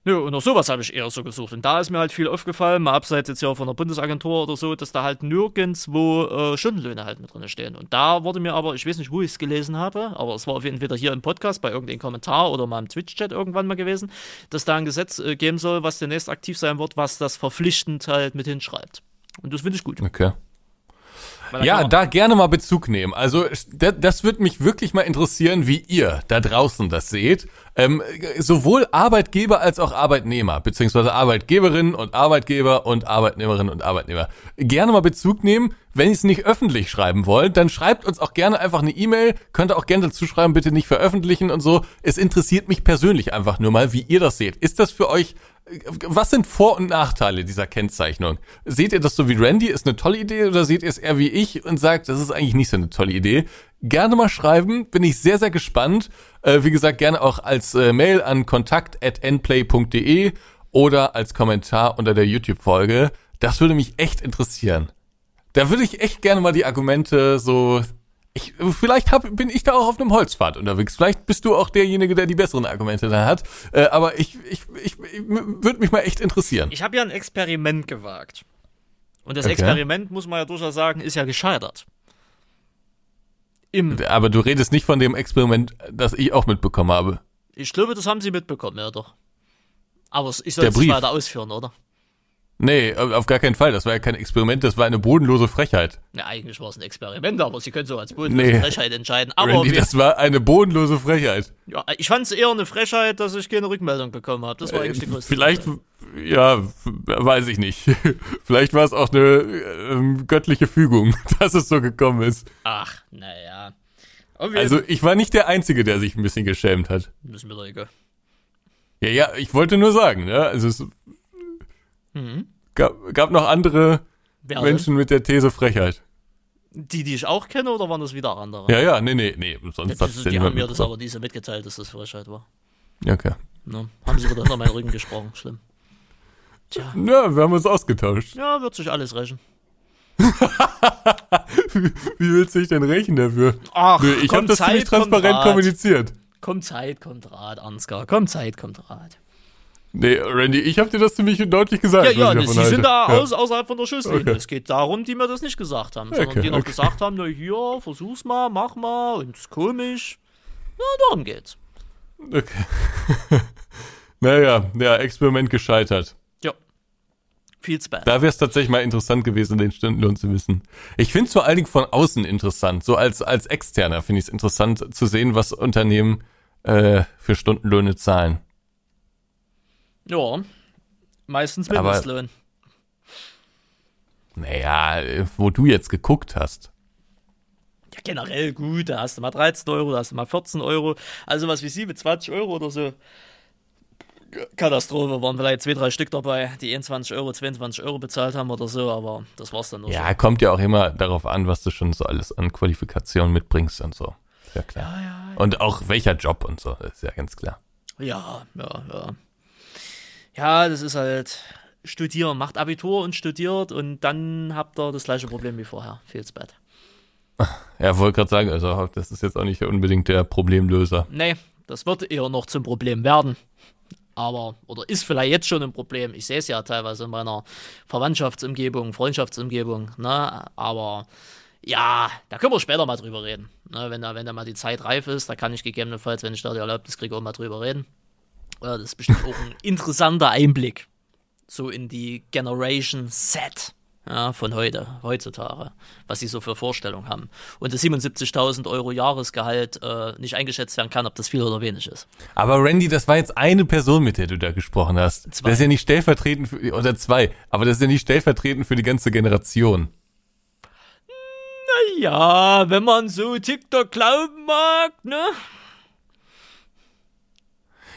Nö, und auch sowas habe ich eher so gesucht. Und da ist mir halt viel aufgefallen, mal abseits jetzt ja von der Bundesagentur oder so, dass da halt nirgendwo äh, Stundenlöhne halt mit drin stehen. Und da wurde mir aber, ich weiß nicht, wo ich es gelesen habe, aber es war auf entweder hier im Podcast bei irgendeinem Kommentar oder mal im Twitch-Chat irgendwann mal gewesen, dass da ein Gesetz äh, geben soll, was demnächst aktiv sein wird, was das verpflichtend halt mit hinschreibt. Und das finde ich gut. Okay. Ja, da gerne mal Bezug nehmen. Also das, das würde mich wirklich mal interessieren, wie ihr da draußen das seht. Ähm, sowohl Arbeitgeber als auch Arbeitnehmer, beziehungsweise Arbeitgeberinnen und Arbeitgeber und Arbeitnehmerinnen und Arbeitnehmer. Gerne mal Bezug nehmen. Wenn ihr es nicht öffentlich schreiben wollt, dann schreibt uns auch gerne einfach eine E-Mail. Könnt ihr auch gerne dazu schreiben, bitte nicht veröffentlichen und so. Es interessiert mich persönlich einfach nur mal, wie ihr das seht. Ist das für euch was sind Vor- und Nachteile dieser Kennzeichnung? Seht ihr das so wie Randy, ist eine tolle Idee, oder seht ihr es eher wie ich und sagt, das ist eigentlich nicht so eine tolle Idee? Gerne mal schreiben, bin ich sehr, sehr gespannt. Äh, wie gesagt, gerne auch als äh, Mail an kontakt.nplay.de oder als Kommentar unter der YouTube-Folge. Das würde mich echt interessieren. Da würde ich echt gerne mal die Argumente so. Ich, vielleicht hab, bin ich da auch auf einem Holzpfad unterwegs. Vielleicht bist du auch derjenige, der die besseren Argumente da hat. Äh, aber ich, ich, ich, ich würde mich mal echt interessieren. Ich habe ja ein Experiment gewagt. Und das Okay. Experiment, muss man ja durchaus sagen, ist ja gescheitert. Im, Aber du redest nicht von dem Experiment, das ich auch mitbekommen habe. ich glaube, das haben sie mitbekommen, ja doch. Aber ich soll es weiter ausführen, oder? Nee, auf gar keinen Fall. Das war ja kein Experiment, das war eine bodenlose Frechheit. Ja, eigentlich war es ein Experiment, aber sie können so als bodenlose Nee. Frechheit entscheiden. Aber Randy, das war eine bodenlose Frechheit. ja, ich fand es eher eine Frechheit, dass ich keine Rückmeldung bekommen habe. Das war eigentlich die größte Äh, Vielleicht, Sache. ja, weiß ich nicht. Vielleicht war es auch eine ähm, göttliche Fügung, dass es so gekommen ist. Ach, naja. Also ich war nicht der Einzige, der sich ein bisschen geschämt hat. müssen wir doch egal. Ja, ja, ich wollte nur sagen, ne? Also es Mhm. gab, gab noch andere Wer Menschen mit der These Frechheit. denn? Die, die ich auch kenne, oder waren das wieder andere? Ja, ja, nee, nee, nee, sonst Ja, hat's die, haben mir das aber diese mitgeteilt, dass das Frechheit war. Ja, Okay. Ne? Haben sie wieder hinter meinen Rücken gesprochen. Schlimm. Tja. Ja, wir haben uns ausgetauscht. Ja, wird sich alles rächen. Wie willst du dich denn rächen dafür? Ach, ich habe das Zeit, ziemlich transparent kommuniziert. Kommt Zeit, kommt Rat, Ansgar. Kommt Zeit, kommt Rat. Nee, Randy, ich habe dir das ziemlich deutlich gesagt. Ja, ja, ne, sie sind da halte. aus, außerhalb von der Schusslinie. Okay. Es geht darum, die mir das nicht gesagt haben, sondern Okay, die noch okay. gesagt haben, na hier, versuch's mal, mach mal und ist komisch. Ja, darum geht's. Ja. Okay. naja, ja, Experiment gescheitert. Ja. Feels bad. Da wäre es tatsächlich mal interessant gewesen, den Stundenlohn zu wissen. Ich finde es vor allen Dingen von außen interessant. So als, als Externer finde ich es interessant zu sehen, was Unternehmen äh, für Stundenlöhne zahlen. Ja. Meistens Mindestlohn. Naja, äh, wo du jetzt geguckt hast. Ja, generell gut, da hast du mal 13 Euro, da hast du mal 14 Euro. Also was wie sie mit 20 Euro oder so. Katastrophe, waren vielleicht zwei, drei Stück dabei, die 21 Euro, 22 Euro bezahlt haben oder so, aber das war's dann nur Ja, kommt ja auch immer darauf an, was du schon so alles an Qualifikationen mitbringst und so. Ja klar. so. Ja, Und auch welcher Job und so, ist ja ganz klar. ja, ja, ja. Ja, das ist halt studieren, macht Abitur und studiert und dann habt ihr das gleiche Problem wie vorher. Feels bad. Ja, wollte gerade sagen, also das ist jetzt auch nicht unbedingt der Problemlöser. Nee, das wird eher noch zum Problem werden. Aber, oder ist vielleicht jetzt schon ein Problem. Ich sehe es ja teilweise in meiner Verwandtschaftsumgebung, Freundschaftsumgebung, ne? Aber Ja, da können wir später mal drüber reden. Ne, wenn, da, wenn da mal die Zeit reif ist, da kann ich gegebenenfalls, wenn ich da die Erlaubnis kriege, auch mal drüber reden. Das ist bestimmt auch ein interessanter Einblick. So in die Generation Z ja, von heute, heutzutage, was sie so für Vorstellungen haben. Und das 77.000 Euro Jahresgehalt äh, nicht eingeschätzt werden kann, ob das viel oder wenig ist. Aber Randy, das war jetzt eine Person, mit der du da gesprochen hast. Zwei. Das ist ja nicht stellvertretend für, oder zwei, aber das ist ja nicht stellvertretend für die ganze Generation. Ja, wenn man so TikTok glauben mag, ne?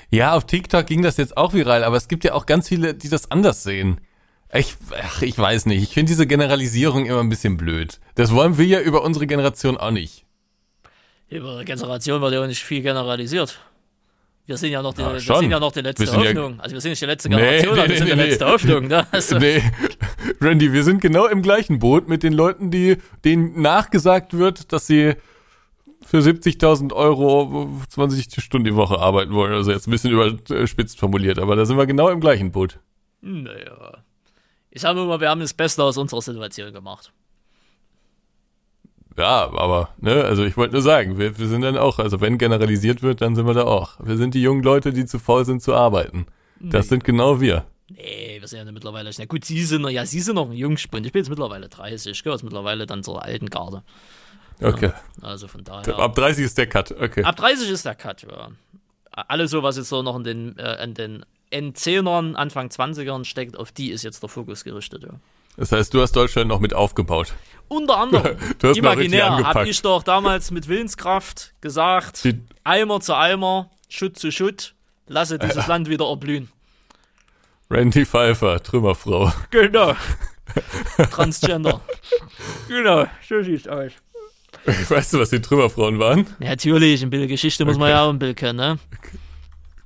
Ja, auf TikTok ging das jetzt auch viral, aber es gibt ja auch ganz viele, die das anders sehen. Ich, ach, ich weiß nicht. Ich finde diese Generalisierung immer ein bisschen blöd. Das wollen wir ja über unsere Generation auch nicht. Über Generation wird ja auch nicht viel generalisiert. Wir sind ja noch die, Ja, wir sind ja noch die letzte sind ja- Hoffnung. also wir sind nicht die letzte Nee, Generation, nee, aber wir nee, sind die nee, letzte nee. Hoffnung. Ne? Also, Nee, Randy, wir sind genau im gleichen Boot mit den Leuten, die denen nachgesagt wird, dass sie für 70.000 Euro 20 Stunden die Woche arbeiten wollen. Also jetzt ein bisschen überspitzt formuliert, aber da sind wir genau im gleichen Boot. Naja. Ich sage immer, wir haben das Beste aus unserer Situation gemacht. Ja, aber, ne, also ich wollte nur sagen, wir, wir sind dann auch, also wenn generalisiert wird, dann sind wir da auch. Wir sind die jungen Leute, die zu faul sind zu arbeiten. Das sind genau wir. Nee, wir sind ja mittlerweile. Na gut, Sie sind noch, ja, Sie sind noch ein Jungspund. Ich bin jetzt mittlerweile 30. Ich gehöre jetzt mittlerweile dann zur alten Garde. Okay. Also von daher. Ab 30 ist der Cut, okay. Ab 30 ist der Cut, ja. Alles so, was jetzt so noch in den, äh, in den N10ern, Anfang 20ern steckt, auf die ist jetzt der Fokus gerichtet, ja. Das heißt, du hast Deutschland noch mit aufgebaut. Unter anderem, Du hast imaginär, habe ich doch damals mit Willenskraft gesagt, Die- Eimer zu Eimer, Schutt zu Schutt, lasse dieses Land wieder erblühen. Randy Pfeiffer, Trümmerfrau. Genau. Transgender. genau, so sieht's aus. Weißt du, was die Trümmerfrauen waren? Ja, natürlich, ein bisschen Geschichte muss man ja auch ein bisschen können, ne?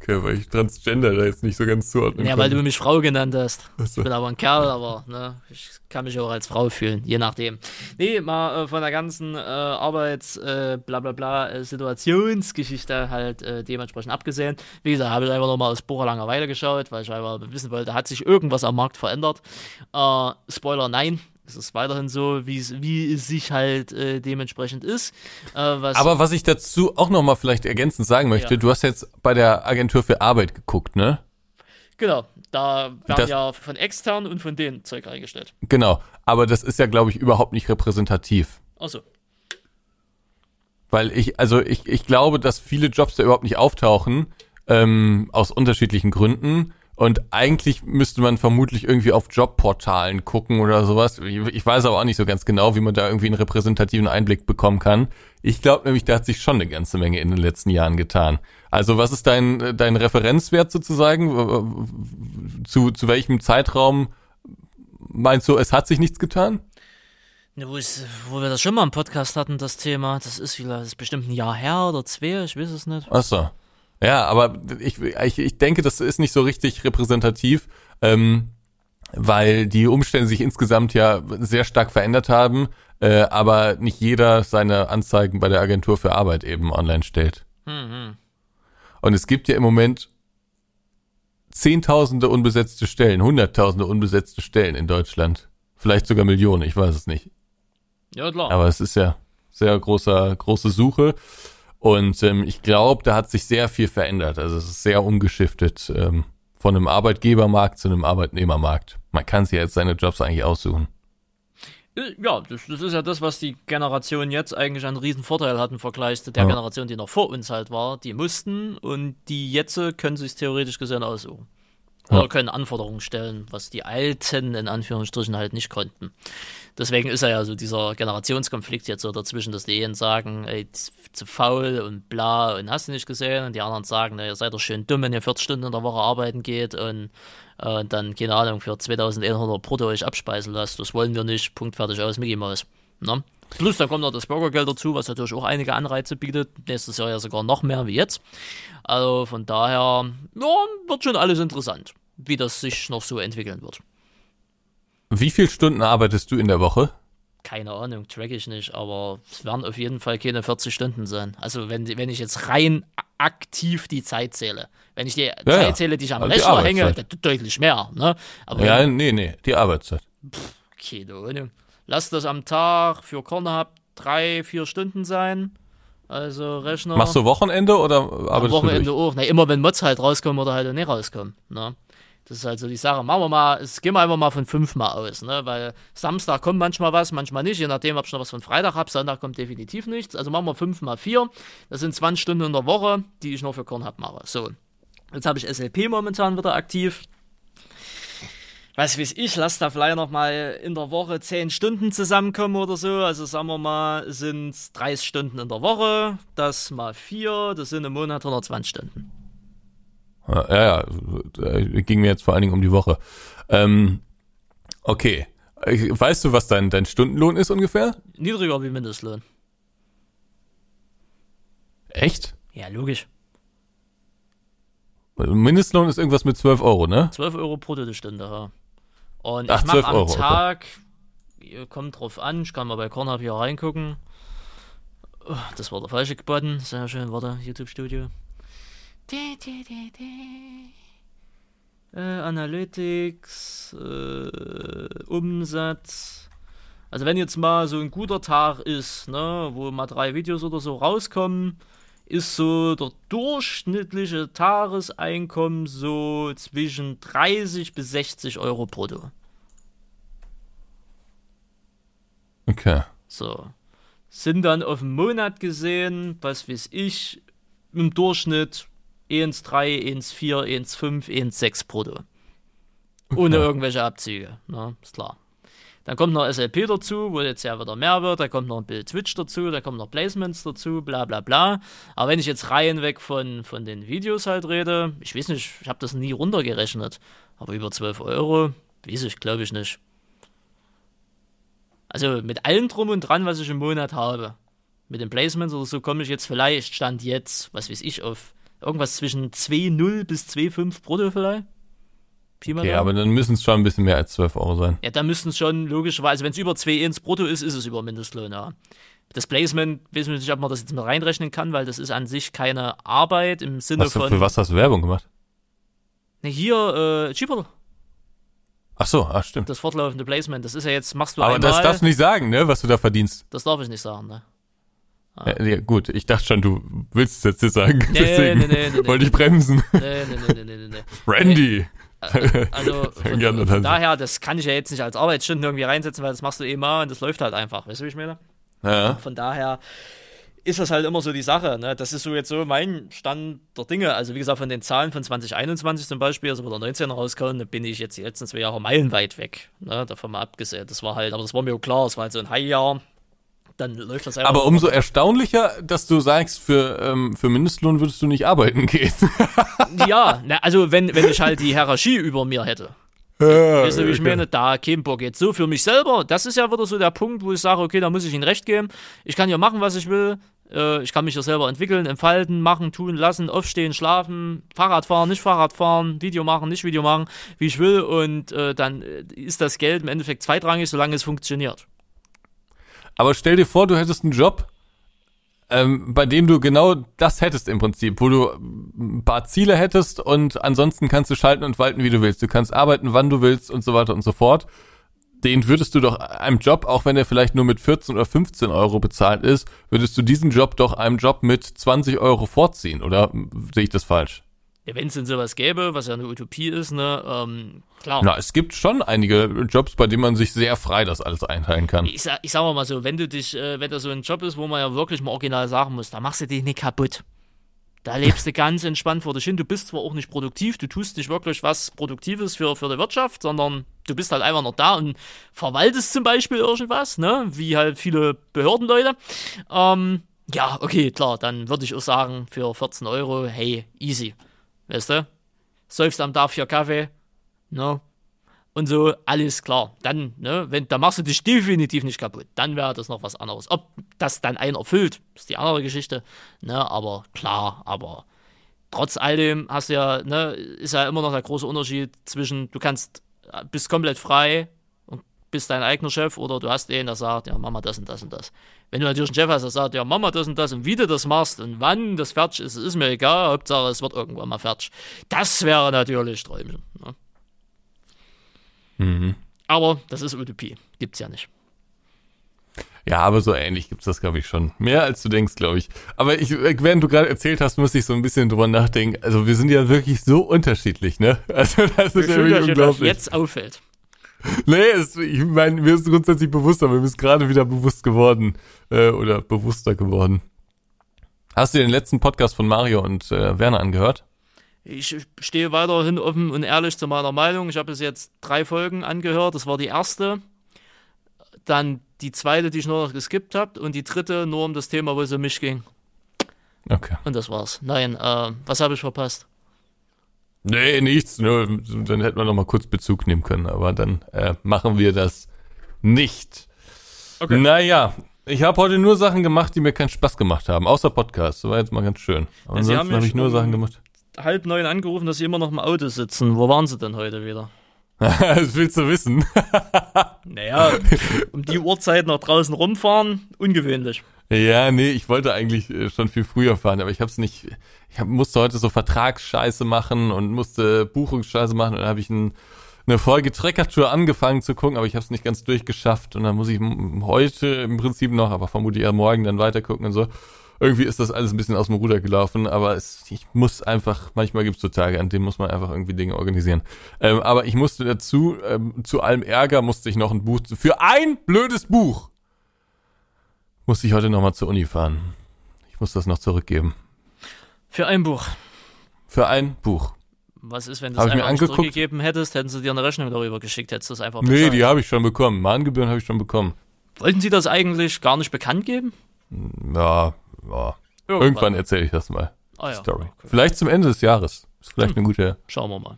Okay, weil ich Transgender da jetzt nicht so ganz zuordnen Ja, weil du mich Frau genannt hast. Ach Ich so. bin aber ein Kerl, aber ne, ich kann mich auch als Frau fühlen, je nachdem. Nee, mal äh, von der ganzen äh, Arbeits-, äh, bla bla bla, äh, Situationsgeschichte halt äh, dementsprechend abgesehen. Wie gesagt, habe ich einfach nochmal aus purer Langeweile geschaut, weil ich einfach wissen wollte, hat sich irgendwas am Markt verändert? Äh, Spoiler, nein. Es ist weiterhin so, wie es, wie es sich halt äh, dementsprechend ist. Äh, was Aber was ich dazu auch nochmal vielleicht ergänzend sagen möchte, Ja. du hast jetzt bei der Agentur für Arbeit geguckt, ne? genau, da werden Das- ja von extern und von denen Zeug reingestellt. Genau. Aber das ist ja, glaube ich, überhaupt nicht repräsentativ. Achso. Weil ich, also ich, ich glaube, dass viele Jobs da überhaupt nicht auftauchen, ähm, aus unterschiedlichen Gründen. Und eigentlich müsste man vermutlich irgendwie auf Jobportalen gucken oder sowas. Ich, ich weiß aber auch nicht so ganz genau, wie man da irgendwie einen repräsentativen Einblick bekommen kann. Ich glaube nämlich, da hat sich schon eine ganze Menge in den letzten Jahren getan. Also was ist dein, dein Referenzwert sozusagen? Zu, zu welchem Zeitraum meinst du, es hat sich nichts getan? Ja, wo, ist, wo wir das schon mal im Podcast hatten, das Thema, das ist vielleicht das ist bestimmt ein Jahr her oder zwei, ich weiß es nicht. Ach so. Ja, aber ich, ich, ich denke, das ist nicht so richtig repräsentativ, ähm, weil die Umstände sich insgesamt ja sehr stark verändert haben, äh, aber nicht jeder seine Anzeigen bei der Agentur für Arbeit eben online stellt. Mhm. Und es gibt ja im Moment Zehntausende unbesetzte Stellen, Hunderttausende unbesetzte Stellen in Deutschland. Vielleicht sogar Millionen, ich weiß es nicht. Ja, klar. Aber es ist ja sehr großer, große Suche. Und ähm, ich glaube, da hat sich sehr viel verändert. Also es ist sehr umgeschiftet ähm, von einem Arbeitgebermarkt zu einem Arbeitnehmermarkt. Man kann sich jetzt seine Jobs eigentlich aussuchen. Äh, Ja, das, das ist ja das, was die Generation jetzt eigentlich einen riesen Vorteil hat im Vergleich zu der Ja. Generation, die noch vor uns halt war. Die mussten und die jetzt können sich theoretisch gesehen aussuchen. Oder Ja. können Anforderungen stellen, was die Alten in Anführungsstrichen halt nicht konnten. Deswegen ist er ja so dieser Generationskonflikt jetzt so dazwischen, dass die einen sagen, ey, zu faul und bla und hast du nicht gesehen und die anderen sagen, na, ihr seid doch schön dumm, wenn ihr 40 Stunden in der Woche arbeiten geht und äh, dann, keine Ahnung, für 2100 brutto euch abspeisen lasst. Das wollen wir nicht. Punkt, fertig aus, Mickey Mouse. Ne? Plus, dann kommt noch das Bürgergeld dazu, was natürlich auch einige Anreize bietet. Nächstes Jahr ja sogar noch mehr wie jetzt. Also von daher, ja, wird schon alles interessant, wie das sich noch so entwickeln wird. Wie viele Stunden arbeitest du in der Woche? Keine Ahnung, track ich nicht, aber es werden auf jeden Fall keine 40 Stunden sein. Also wenn, wenn ich jetzt rein aktiv die Zeit zähle. Wenn ich die ja. Zeit zähle, die ich am Rechner hänge, Arbeitszeit. dann deutlich mehr. Ne? Aber Ja, nee, nee, die Arbeitszeit. keine Ahnung. Lass das am Tag für Cornerhub drei, vier Stunden sein. Also Rechner. Machst du Wochenende oder am arbeitest Wochenende du auch. Na, immer wenn Mods halt rauskommen oder halt nicht rauskommen. Ne? Das ist halt so die Sache. Machen wir mal, es gehen wir einfach mal von fünfmal aus, ne? Weil Samstag kommt manchmal was, manchmal nicht, je nachdem, ob ich noch was von Freitag habe. Sonntag kommt definitiv nichts. Also machen wir fünf mal vier. Das sind 20 Stunden in der Woche, die ich nur für Korn mache. So. Jetzt habe ich SLP momentan wieder aktiv. Was weiß ich, lass da vielleicht noch mal in der Woche 10 Stunden zusammenkommen oder so. Also sagen wir mal, sind 30 Stunden in der Woche. Das mal 4, das sind im Monat 120 Stunden. Ja, ja, äh, ging mir jetzt vor allen Dingen um die Woche. Ähm, okay. Weißt du, was dein, dein Stundenlohn ist ungefähr? Niedriger wie Mindestlohn. Echt? Ja, logisch. Mindestlohn ist irgendwas mit 12 Euro, ne? 12 Euro die Stunde, ja. Und Ach, ich 12 mache am Euro, okay. Tag, ihr kommt drauf an, ich kann mal bei Cornhub hier reingucken. Oh, Das war der falsche Button, sehr schön, warte, YouTube-Studio. Di, di, di, di. Äh, Analytics, äh, Umsatz. Also wenn jetzt mal so ein guter Tag ist, ne, wo mal drei Videos oder so rauskommen, ist so der durchschnittliche Tageseinkommen so zwischen 30 bis 60 Euro brutto. Okay. So. Sind dann auf den Monat gesehen, was weiß ich, im Durchschnitt 1,3, 1,4, 1,5, 1,6 brutto. Ohne Okay. irgendwelche Abzüge, ne? Ist klar. Dann kommt noch SLP dazu, wo jetzt ja wieder mehr wird. Da kommt noch ein Bild Twitch dazu, da kommen noch Placements dazu, bla bla bla. Aber wenn ich jetzt Reihen weg von, von den Videos halt rede, ich weiß nicht, ich habe das nie runtergerechnet. Aber über 12 Euro, weiß ich, glaube ich nicht. Also mit allem drum und dran, was ich im Monat habe. Mit den Placements oder so komme ich jetzt vielleicht, stand jetzt, was weiß ich, auf irgendwas zwischen 2,0 bis 2,5 brutto vielleicht. Mal Okay, aber dann müssen es schon ein bisschen mehr als 12 Euro sein. Ja, da müssten es schon logischerweise, wenn es über 2 ins Brutto ist, ist es über Mindestlohn, ja. Das Placement, wissen wir nicht, ob man das jetzt mit reinrechnen kann, weil das ist an sich keine Arbeit im Sinne Was, von. für was hast du Werbung gemacht? Ne, hier, äh, Cheaper, Ach so, ach stimmt. das fortlaufende Placement, das ist ja jetzt, machst du Aber einmal. das darfst du nicht sagen, ne, was du da verdienst. das darf ich nicht sagen, ne? Ja, ja, gut, ich dachte schon, du willst es jetzt nicht sagen. Nee, Deswegen nee, nee, nee, nee. wollte ich bremsen. Nee, nee, nee, nee, nee, nee, nee. Randy. Also von, das- daher, das kann ich ja jetzt nicht als Arbeitsstunden irgendwie reinsetzen, weil das machst du eh mal und das läuft halt einfach. Weißt du, wie ich meine? Ja. Von daher ist das halt immer so die Sache. Ne? Das ist so jetzt so mein Stand der Dinge. Also wie gesagt, von den Zahlen von 2021 zum Beispiel, also wo der 19 rauskam, da bin ich jetzt die letzten zwei Jahre meilenweit weg. Ne? Davon mal abgesehen. Das war halt, aber das war mir auch klar, es war halt so ein High-Jahr. Dann läuft das einfach. Aber umso erstaunlicher, dass du sagst, für, ähm, für Mindestlohn würdest du nicht arbeiten gehen. Ja, na, also wenn, wenn ich halt die Hierarchie über mir hätte. Weißt du, wie ich meine? Da kein Bock jetzt so für mich selber. Das ist ja wieder so der Punkt, wo ich sage, okay, da muss ich ihnen recht geben. Ich kann ja machen, was ich will. Äh, Ich kann mich ja selber entwickeln, entfalten, machen, tun, lassen, aufstehen, schlafen, Fahrrad fahren, nicht Fahrrad fahren, Video machen, nicht Video machen, wie ich will. Und äh, dann äh, ist das Geld im Endeffekt zweitrangig, solange es funktioniert. Aber stell dir vor, du hättest einen Job, ähm, bei dem du genau das hättest im Prinzip, wo du ein paar Ziele hättest und ansonsten kannst du schalten und walten, wie du willst. Du kannst arbeiten, wann du willst und so weiter und so fort. Den würdest du doch einem Job, auch wenn er vielleicht nur mit 14 oder 15 Euro bezahlt ist, würdest du diesen Job doch einem Job mit 20 Euro vorziehen, oder sehe ich das falsch? Ja, wenn es denn sowas gäbe, was ja eine Utopie ist, ne, ähm, klar. Na, es gibt schon einige Jobs, bei denen man sich sehr frei das alles einteilen kann. ich, sag, ich sag mal so, wenn du dich, äh, wenn das so ein Job ist, wo man ja wirklich mal original sagen muss, da machst du dich nicht kaputt. Da lebst du ganz entspannt vor dich hin. Du bist zwar auch nicht produktiv, du tust nicht wirklich was Produktives für, für die Wirtschaft, sondern du bist halt einfach noch da und verwaltest zum Beispiel irgendwas, ne? Wie halt viele Behördenleute. Ähm, ja, okay, klar, dann würde ich auch sagen, für 14 Euro, hey, easy. Weißt du? Säufst am Tag vier Kaffee, ne? und so, alles klar. Dann, ne, wenn, da machst du dich definitiv nicht kaputt. Dann wäre das noch was anderes. Ob das dann einen erfüllt, ist die andere Geschichte. Ne, aber klar, aber trotz alledem hast du ja, ne, ist ja immer noch der große Unterschied zwischen, du kannst, äh, bist komplett frei bist dein eigener Chef oder du hast den, der sagt, ja, mach mal das und das und das. Wenn du natürlich einen Chef hast, der sagt, ja, mach mal das und das und wie du das machst und wann das fertig ist, ist mir egal. Hauptsache, es wird irgendwann mal fertig. Das wäre natürlich Träumchen. Ne? Mhm. Aber das ist Utopie. Gibt's ja nicht. Ja, aber so ähnlich gibt's das, glaube ich, schon. Mehr als du denkst, glaube ich. Aber ich, während du gerade erzählt hast, muss ich so ein bisschen drüber nachdenken. Also wir sind ja wirklich so unterschiedlich, ne? Also das ist ja wirklich unglaublich. jetzt auffällt. Nee, es, ich meine, mir ist grundsätzlich bewusst, aber mir ist gerade wieder bewusst geworden. Äh, oder bewusster geworden. Hast du den letzten Podcast von Mario und äh, Werner angehört? Ich stehe weiterhin offen und ehrlich zu meiner Meinung. Ich habe bis jetzt drei Folgen angehört. Das war die erste. Dann die zweite, die ich nur noch geskippt habe. Und die dritte nur um das Thema, wo es um mich ging. Okay. Und das war's. Nein, äh, was habe ich verpasst? Nee, nichts. Nur, dann hätten wir noch mal kurz Bezug nehmen können. Aber dann äh, machen wir das nicht. Okay. Naja, ich habe heute nur Sachen gemacht, die mir keinen Spaß gemacht haben. Außer Podcast. Das war jetzt mal ganz schön. Aber Ja, ansonsten habe ich nur Sachen gemacht. Halb neun angerufen, dass Sie immer noch im Auto sitzen. Wo waren Sie denn heute wieder? das willst du wissen. Naja, um die Uhrzeit nach draußen rumfahren, ungewöhnlich. Ja, nee, ich wollte eigentlich äh, schon viel früher fahren, aber ich hab's nicht, ich hab, musste heute so Vertragsscheiße machen und musste Buchungsscheiße machen und dann habe ich ein, eine Folge Trekkertour angefangen zu gucken, aber ich habe es nicht ganz durchgeschafft und dann muss ich heute im Prinzip noch, aber vermutlich eher morgen dann weiter gucken und so. Irgendwie ist das alles ein bisschen aus dem Ruder gelaufen, aber es, ich muss einfach, manchmal gibt's so Tage, an denen muss man einfach irgendwie Dinge organisieren. Ähm, aber ich musste dazu, ähm, zu allem Ärger musste ich noch ein Buch, für ein blödes Buch musste ich heute nochmal zur Uni fahren. Ich muss das noch zurückgeben. Für ein Buch. Für ein Buch. Was ist, wenn du es einfach zurückgegeben hättest, hätten sie dir eine Rechnung darüber geschickt, hättest du es einfach Nee, bezahlt. die habe ich schon bekommen. Mahngebühren habe ich schon bekommen. Wollten sie das eigentlich gar nicht bekannt geben? Ja, ja. irgendwann erzähle ich das mal. Ah, ja. Story. Okay. Vielleicht zum Ende des Jahres. Ist vielleicht eine gute. Schauen wir mal.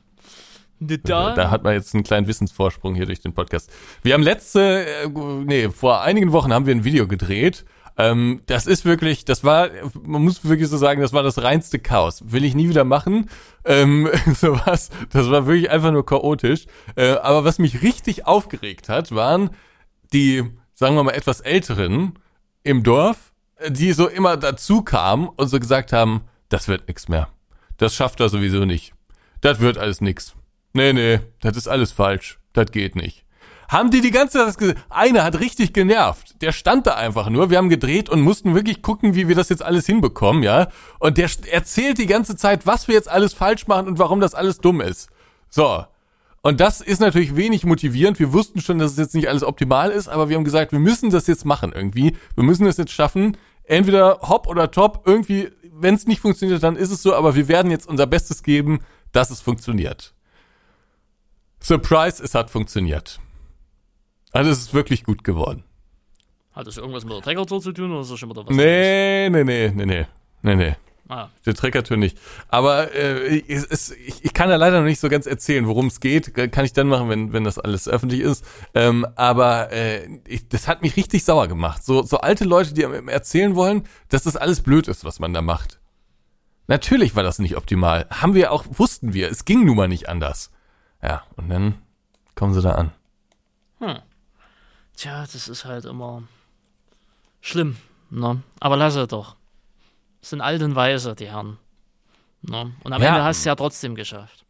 Da, Da hat man jetzt einen kleinen Wissensvorsprung hier durch den Podcast. Wir haben letzte, äh, nee, vor einigen Wochen haben wir ein Video gedreht. Ähm, das ist wirklich, das war, man muss wirklich so sagen, das war das reinste Chaos. Will ich nie wieder machen. Ähm, sowas, das war wirklich einfach nur chaotisch. Äh, aber was mich richtig aufgeregt hat, waren die, sagen wir mal, etwas älteren im Dorf, die so immer dazu kamen und so gesagt haben, das wird nix mehr. Das schafft er sowieso nicht. Das wird alles nix. Nee, nee, das ist alles falsch. Das geht nicht. Haben die die ganze Zeit das gesagt? Einer hat richtig genervt. Der stand da einfach nur. Wir haben gedreht und mussten wirklich gucken, wie wir das jetzt alles hinbekommen, ja. Und der erzählt die ganze Zeit, was wir jetzt alles falsch machen und warum das alles dumm ist. So. Und das ist natürlich wenig motivierend. Wir wussten schon, dass es jetzt nicht alles optimal ist, aber wir haben gesagt, wir müssen das jetzt machen irgendwie. Wir müssen das jetzt schaffen. Entweder hopp oder top. Irgendwie, wenn es nicht funktioniert, dann ist es so, aber wir werden jetzt unser Bestes geben, dass es funktioniert. Surprise, es hat funktioniert. Also es ist wirklich gut geworden. Hat das irgendwas mit der Treckertour zu tun oder ist das schon wieder was? Nee, nee, nee, nee, nee, nee, nee. Ah, Der Treckertür nicht. Aber äh, es, es, ich, ich kann ja leider noch nicht so ganz erzählen, worum es geht. Kann ich dann machen, wenn, wenn das alles öffentlich ist. Ähm, aber äh, ich, das hat mich richtig sauer gemacht. So, so alte Leute, die einem erzählen wollen, dass das alles blöd ist, was man da macht. Natürlich war das nicht optimal. Haben wir auch, wussten wir. Es ging nun mal nicht anders. Ja, und dann kommen sie da an. hm. Tja, das ist halt immer schlimm. Ne? Aber lass es doch. Das sind alt und weise, die Herren. Ne? Und am Ja. Ende hast du es ja trotzdem geschafft.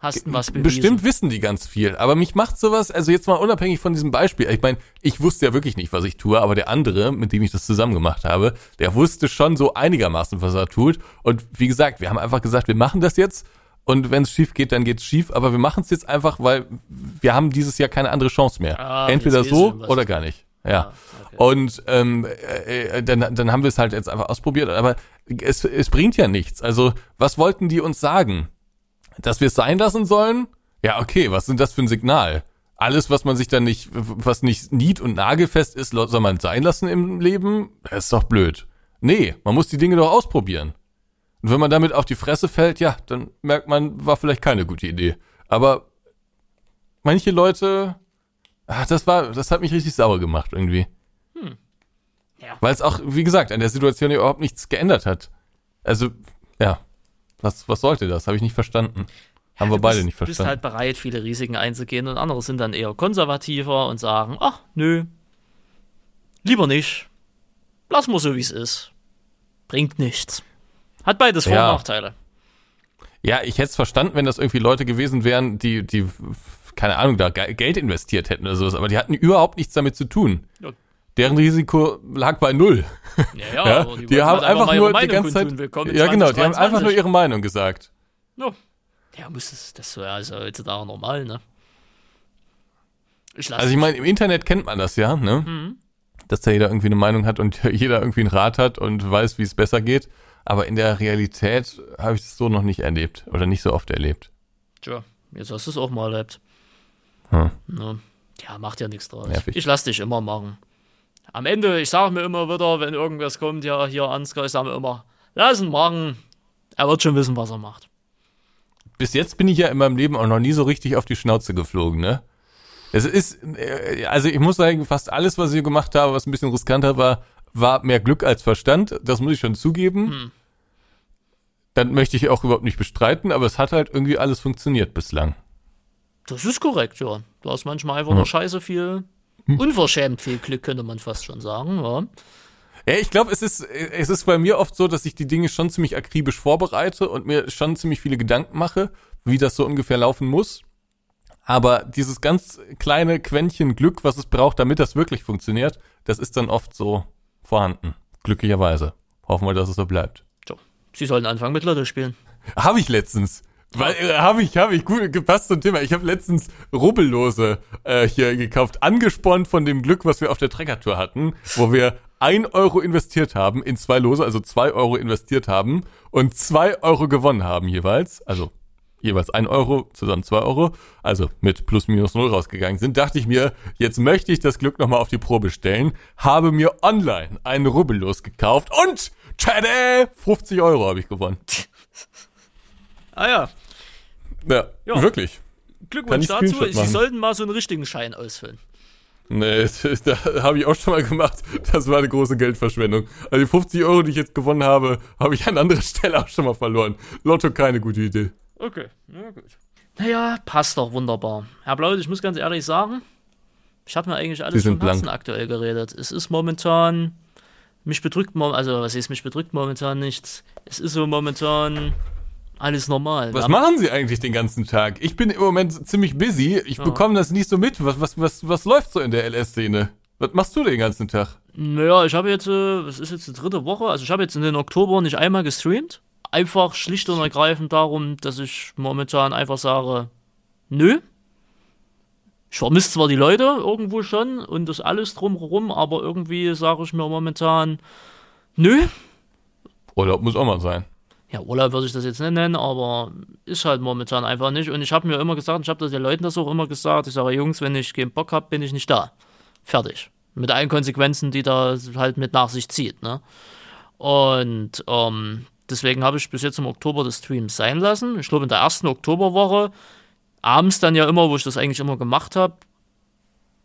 Hast du was bewiesen. Bestimmt wissen die ganz viel, aber mich macht sowas, also jetzt mal unabhängig von diesem Beispiel, ich meine, ich wusste ja wirklich nicht, was ich tue, aber der andere, mit dem ich das zusammen gemacht habe, der wusste schon so einigermaßen, was er tut. Und wie gesagt, wir haben einfach gesagt, wir machen das jetzt und wenn es schief geht, dann geht's schief, aber wir machen es jetzt einfach, weil wir haben dieses Jahr keine andere Chance mehr. Ah, Entweder so oder gar nicht. Ja. okay. Und ähm, äh, äh, dann, dann haben wir es halt jetzt einfach ausprobiert, aber es, es bringt ja nichts. Also, was wollten die uns sagen? Dass wir es sein lassen sollen? Ja, okay, was sind das für ein Signal? Alles, was man sich dann nicht, was nicht nied- und nagelfest ist, soll man sein lassen im Leben? Das ist doch blöd. Nee, man muss die Dinge doch ausprobieren. Und wenn man damit auf die Fresse fällt, ja, dann merkt man, war vielleicht keine gute Idee. Aber manche Leute, ah, das war, das hat mich richtig sauer gemacht irgendwie. Ja. Weil es auch, wie gesagt, an der Situation überhaupt nichts geändert hat. Also, ja, was, was sollte das? Habe ich nicht verstanden. Haben wir beide bist, nicht Du bist verstanden. halt bereit, viele Risiken einzugehen und andere sind dann eher konservativer und sagen, ach, nö, lieber nicht. Lass mal so, wie es ist. Bringt nichts. Hat beides Vor- und Ja. Nachteile. Ja, ich hätte es verstanden, wenn das irgendwie Leute gewesen wären, die, die, keine Ahnung, da Ge- Geld investiert hätten oder sowas, aber die hatten überhaupt nichts damit zu tun. Ja. deren Risiko lag bei null. Ja, Ja, die, wollten haben halt einfach ihre nur die ganze Zeit. Ja, genau, die haben einfach 2023. nur ihre Meinung gesagt. Ja, ja muss es, das wäre also heutzutage normal, ne? Ich Also ich meine, im Internet kennt man das ja, ne? Mhm. Dass da jeder irgendwie eine Meinung hat und jeder irgendwie einen Rat hat und weiß, wie es besser geht. Aber in der Realität habe ich das so noch nicht erlebt oder nicht so oft erlebt. Tja, jetzt hast du es auch mal erlebt. Hm. Ne? Ja, macht ja nichts draus. Nervig. Ich lass dich immer machen. Am Ende, ich sage mir immer wieder, wenn irgendwas kommt, ja, hier Ansgar, ich sage mir immer, lass ihn machen. Er wird schon wissen, was er macht. Bis jetzt bin ich ja in meinem Leben auch noch nie so richtig auf die Schnauze geflogen, ne? Es ist, äh, also ich muss sagen, fast alles, was ich gemacht habe, was ein bisschen riskanter war, war mehr Glück als Verstand. Das muss ich schon zugeben. Hm. Dann möchte ich auch überhaupt nicht bestreiten, aber es hat halt irgendwie alles funktioniert bislang. Das ist korrekt, ja. Du hast manchmal einfach Ja. nur scheiße viel, unverschämt viel Glück, könnte man fast schon sagen, ja. Ja, ich glaube, es ist, es ist bei mir oft so, dass ich die Dinge schon ziemlich akribisch vorbereite und mir schon ziemlich viele Gedanken mache, wie das so ungefähr laufen muss. Aber dieses ganz kleine Quäntchen Glück, was es braucht, damit das wirklich funktioniert, das ist dann oft so vorhanden. Glücklicherweise. Hoffen wir, dass es so bleibt. So. Sie sollen anfangen mit Lotto spielen. Habe ich letztens. Weil, äh, habe ich, habe ich, gut, gepasst zum Thema. Ich habe letztens Rubbellose äh, hier gekauft, angespornt von dem Glück, was wir auf der Treckertour hatten, wo wir ein Euro investiert haben in zwei Lose, also zwei Euro investiert haben und zwei Euro gewonnen haben jeweils, also jeweils ein Euro, zusammen zwei Euro, also mit plus minus null rausgegangen sind, dachte ich mir, jetzt möchte ich das Glück nochmal auf die Probe stellen, habe mir online einen Rubbellos gekauft und tschade, 50 Euro habe ich gewonnen. Ah ja, Ja, Ja. wirklich. Glückwunsch ich dazu. Sie machen? sollten mal so einen richtigen Schein ausfüllen. Nee, da habe ich auch schon mal gemacht. Das war eine große Geldverschwendung. Also die 50 Euro, die ich jetzt gewonnen habe, habe ich an anderer Stelle auch schon mal verloren. Lotto keine gute Idee. Okay, na gut. Naja, passt doch wunderbar. Herr Blaut, ich muss ganz ehrlich sagen, ich habe mir eigentlich alles vom Herzen aktuell geredet. Es ist momentan, mich bedrückt, also was ist, mich bedrückt momentan nichts. Es ist so momentan alles normal. Was machen Sie eigentlich den ganzen Tag? Ich bin im Moment ziemlich busy. Ich bekomme das nicht so mit. Was, was, was, was läuft so in der LS-Szene? Was machst du den ganzen Tag? Naja, ich habe jetzt, äh, es ist jetzt die dritte Woche, also ich habe jetzt in den Oktober nicht einmal gestreamt. Einfach schlicht und ergreifend darum, dass ich momentan einfach sage, nö. Ich vermisse zwar die Leute irgendwo schon und das alles drumherum, aber irgendwie sage ich mir momentan, nö. Urlaub muss auch mal sein. Ja, Urlaub würde ich das jetzt nicht nennen, aber ist halt momentan einfach nicht. Und ich habe mir immer gesagt, ich habe das den Leuten das auch immer gesagt, ich sage, Jungs, wenn ich keinen Bock habe, bin ich nicht da. Fertig. Mit allen Konsequenzen, die da halt mit nach sich zieht. Ne? Und ähm, deswegen habe ich bis jetzt im Oktober das Stream sein lassen. Ich glaube, in der ersten Oktoberwoche, abends dann ja immer, wo ich das eigentlich immer gemacht habe,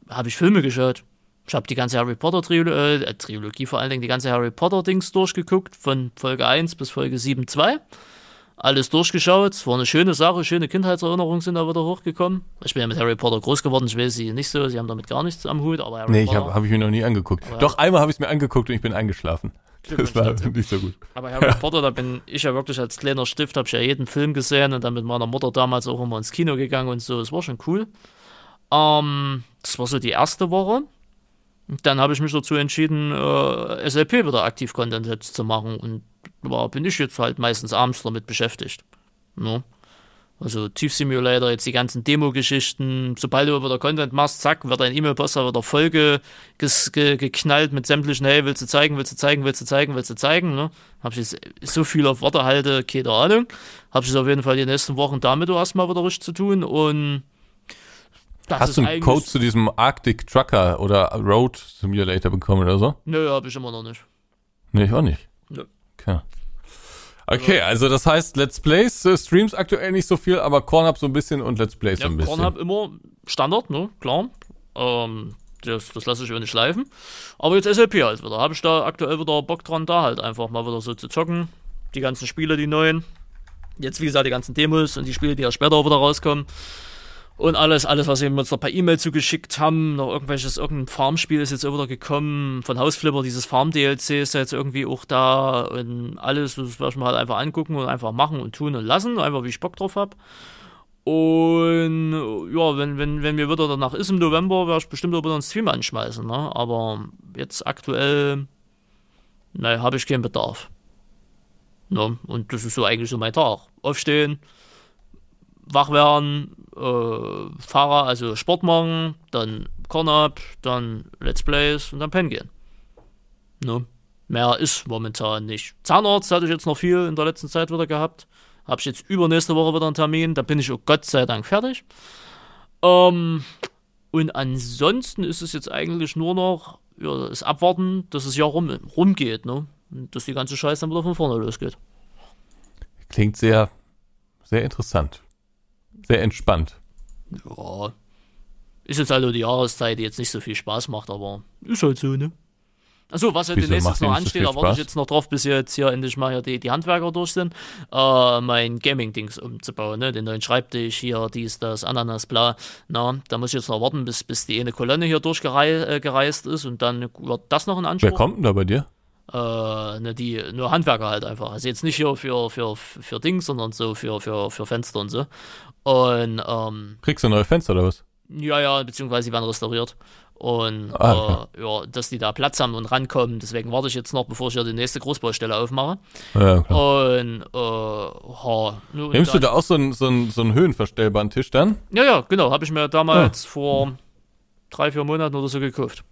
habe ich Filme geschaut. Ich habe die ganze Harry Potter Triolo äh, Trilogie, vor allen Dingen die ganze Harry Potter Dings durchgeguckt, von Folge 1 bis Folge 7.2. Alles durchgeschaut. Es war eine schöne Sache, schöne Kindheitserinnerungen sind da wieder hochgekommen. Ich bin ja mit Harry Potter groß geworden, ich weiß sie nicht so, sie haben damit gar nichts am Hut, aber Harry Nee, ich Potter. habe hab ich mir noch nie angeguckt. Doch, einmal habe ich es mir angeguckt und ich bin eingeschlafen. Das war dazu. nicht so gut. Aber Harry Potter, da bin ich ja wirklich als kleiner Stift, habe ich ja jeden Film gesehen und dann mit meiner Mutter damals auch immer ins Kino gegangen und so. Es war schon cool. Ähm, das war so die erste Woche. Dann habe ich mich dazu entschieden, äh, SLP wieder aktiv Content jetzt zu machen. Und da bin ich jetzt halt meistens abends damit beschäftigt. Ne? Also Tief Simulator, jetzt die ganzen Demo-Geschichten. Sobald du wieder Content machst, zack, wird dein E-Mail-Poster wieder voll ge, ge, geknallt mit sämtlichen, hey, willst du zeigen, willst du zeigen, willst du zeigen, willst du zeigen, ne? Hab ich jetzt so viel auf Worte halte, keine Ahnung. Hab ich jetzt auf jeden Fall die nächsten Wochen damit erstmal wieder richtig zu tun und das Hast du einen Code zu diesem Arctic Trucker oder Road Simulator bekommen oder so? Nö, hab ich immer noch nicht. Nee, ich auch nicht. Nö. Okay. Okay, also das heißt Let's Plays, äh, Streams aktuell nicht so viel, aber Cornhub so ein bisschen und Let's Plays Ja, so ein bisschen. Pornhub immer Standard, ne, klar. Ähm, das, das lasse ich über nicht schleifen. Aber jetzt SLP halt wieder. Habe ich da aktuell wieder Bock dran, da halt einfach mal wieder so zu zocken. Die ganzen Spiele, die neuen. Jetzt, wie gesagt, die ganzen Demos und die Spiele, die ja später auch wieder rauskommen. Und alles, alles, was wir uns noch per E-Mail zugeschickt haben, noch irgendwelches, irgendein Farmspiel ist jetzt wieder gekommen, von Hausflipper, dieses Farm-DLC ist jetzt irgendwie auch da und alles, das werde ich mir halt einfach angucken und einfach machen und tun und lassen, einfach wie ich Bock drauf habe. Und ja, wenn, wenn, wenn mir wieder danach ist im November, werde ich bestimmt auch wieder einen Stream anschmeißen. Ne? Aber jetzt aktuell, ne, habe ich keinen Bedarf. Ne? Und das ist so eigentlich so mein Tag. Aufstehen, wach werden, äh, Fahrer, also Sport machen, dann Corn-Up, dann Let's Plays und dann pennen gehen. Ne? Mehr ist momentan nicht. Zahnarzt hatte ich jetzt noch viel in der letzten Zeit wieder gehabt. Habe ich jetzt übernächste Woche wieder einen Termin. Da bin ich auch Gott sei Dank fertig. Ähm, und ansonsten ist es jetzt eigentlich nur noch ja, das Abwarten, dass es ja rum, rumgeht. Ne? Und dass die ganze Scheiße dann wieder von vorne losgeht. Klingt sehr, sehr interessant. Sehr entspannt. Ja. Ist jetzt also die Jahreszeit, die jetzt nicht so viel Spaß macht, aber ist halt so, ne? Achso, was ja Wieso demnächst noch ansteht, da warte ich jetzt noch drauf, bis jetzt hier endlich mal hier die, die Handwerker durch sind, äh, mein Gaming-Dings umzubauen, ne? Den neuen Schreibtisch hier, dies, das, Ananas, bla. Na, da muss ich jetzt noch warten, bis, bis die eine Kolonne hier durchgereist äh, ist und dann wird das noch in Anspruch. Wer kommt denn da bei dir? Äh, ne, die, nur Handwerker halt einfach. Also jetzt nicht hier für, für, für Dings, sondern so für, für, für Fenster und so. Und, ähm, Kriegst du neue Fenster oder was? ja, ja, beziehungsweise die werden restauriert. Und Ah, äh, ja, dass die da Platz haben und rankommen. Deswegen warte ich jetzt noch, bevor ich hier die nächste Großbaustelle aufmache. Ja, klar. Und, äh, ha, Nimmst du dann- da auch so einen, so einen, so einen höhenverstellbaren Tisch dann? Ja, ja, genau. Habe ich mir damals Ah. vor drei, vier Monaten oder so gekauft.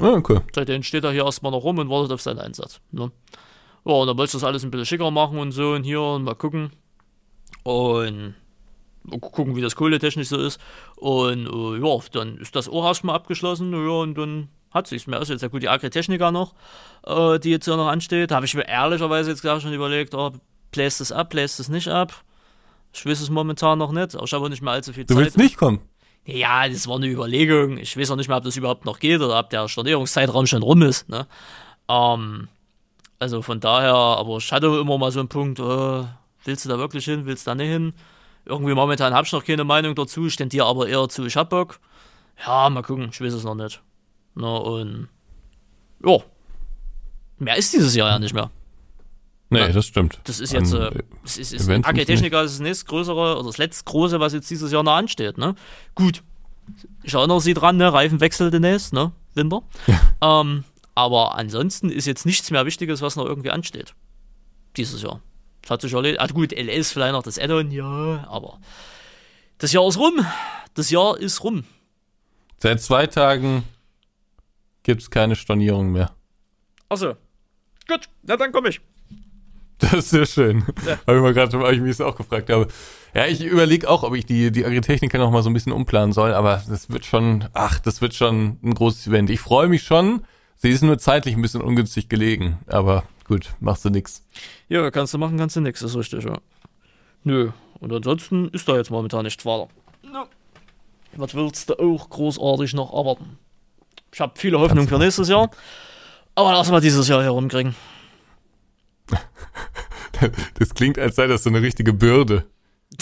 Ja, cool. Seitdem steht er hier erstmal noch rum und wartet auf seinen Einsatz. Ne? Ja, und dann wollte ich das alles ein bisschen schicker machen und so und hier und mal gucken. Und gucken, wie das kohletechnisch so ist. Und äh, ja, dann ist das auch erstmal abgeschlossen. Ja, und dann hat sich's mehr. Ist jetzt ja gut die Agritechnica noch, äh, die jetzt hier noch ansteht. Da habe ich mir ehrlicherweise jetzt gerade schon überlegt, oh, bläst es ab, bläst es nicht ab. Ich weiß es momentan noch nicht, aber ich habe nicht mehr allzu viel Du Zeit. willst nicht kommen? Ja, das war eine Überlegung. Ich weiß auch nicht mehr, ob das überhaupt noch geht oder ob der Stornierungszeitraum schon rum ist. Ne? Ähm, also von daher, aber ich hatte immer mal so einen Punkt, äh, willst du da wirklich hin, willst du da nicht hin? Irgendwie momentan habe ich noch keine Meinung dazu, ich tendiere aber eher zu, ich hab Bock. Ja, mal gucken, ich weiß es noch nicht. Na und ja, mehr ist dieses Jahr ja nicht mehr. Nee, Na, das stimmt. Das ist jetzt, An, äh, es ist, ist Agritechnica ist das nächstgrößere oder das letztgroße, was jetzt dieses Jahr noch ansteht, ne? Gut. Ich erinnere Sie dran, ne? Reifenwechsel demnächst, ne? Winter. Ähm, aber ansonsten ist jetzt nichts mehr Wichtiges, was noch irgendwie ansteht. Dieses Jahr. Das hat sich erledigt. Ah, gut, LS vielleicht noch das Addon, ja, aber das Jahr ist rum. Das Jahr ist rum. Seit zwei Tagen gibt's keine Stornierung mehr. Achso. Gut, na dann komme ich. Das ist sehr schön. Ja. Habe ich mal gerade, weil ich mich das auch gefragt habe. Ja, ich überlege auch, ob ich die, die Agritechniker noch mal so ein bisschen umplanen soll, aber das wird schon, ach, das wird schon ein großes Event. Ich freue mich schon. Sie ist nur zeitlich ein bisschen ungünstig gelegen, aber gut, machst du nix. Ja, kannst du machen, kannst du nix, das ist richtig, ja. Nö, und ansonsten ist da jetzt momentan nichts weiter. Was willst du auch großartig noch erwarten? Ich habe viele Hoffnung für nächstes Jahr, aber lass mal dieses Jahr herumkriegen. Das klingt, als sei das so eine richtige Bürde.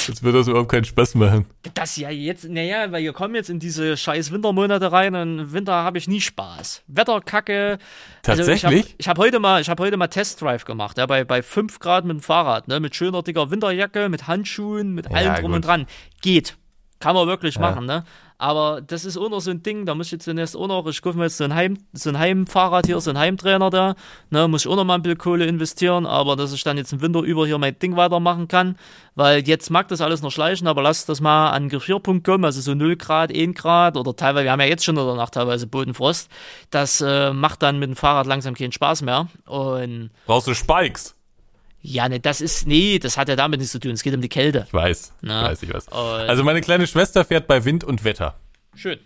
Als würde das überhaupt keinen Spaß machen. Das ja jetzt, naja, weil wir kommen jetzt in diese scheiß Wintermonate rein und im Winter habe ich nie Spaß. Wetterkacke. Tatsächlich? Also ich habe ich hab heute mal, ich habe heute mal Testdrive gemacht, ja, bei, bei 5 Grad mit dem Fahrrad, ne, mit schöner dicker Winterjacke, mit Handschuhen, mit Ja, allem drum gut. und dran. Geht. Kann man wirklich Ja. machen, ne? Aber das ist auch noch so ein Ding, da muss ich jetzt demnächst auch noch, ich kaufe mir jetzt so ein, Heim, so ein Heimfahrrad hier, so ein Heimtrainer da, ne, muss ich auch noch mal ein bisschen Kohle investieren, aber dass ich dann jetzt im Winter über hier mein Ding weitermachen kann, weil jetzt mag das alles noch schleichen, aber lass das mal an Gefrierpunkt kommen, also so 0 Grad, 1 Grad oder teilweise, wir haben ja jetzt schon in der teilweise Bodenfrost, das äh, macht dann mit dem Fahrrad langsam keinen Spaß mehr und Brauchst du Spikes? Ja, ne, das ist, nee, das hat ja damit nichts zu tun, es geht um die Kälte. Ich weiß. Na, weiß, ich und- Also meine kleine Schwester fährt bei Wind und Wetter. Schön,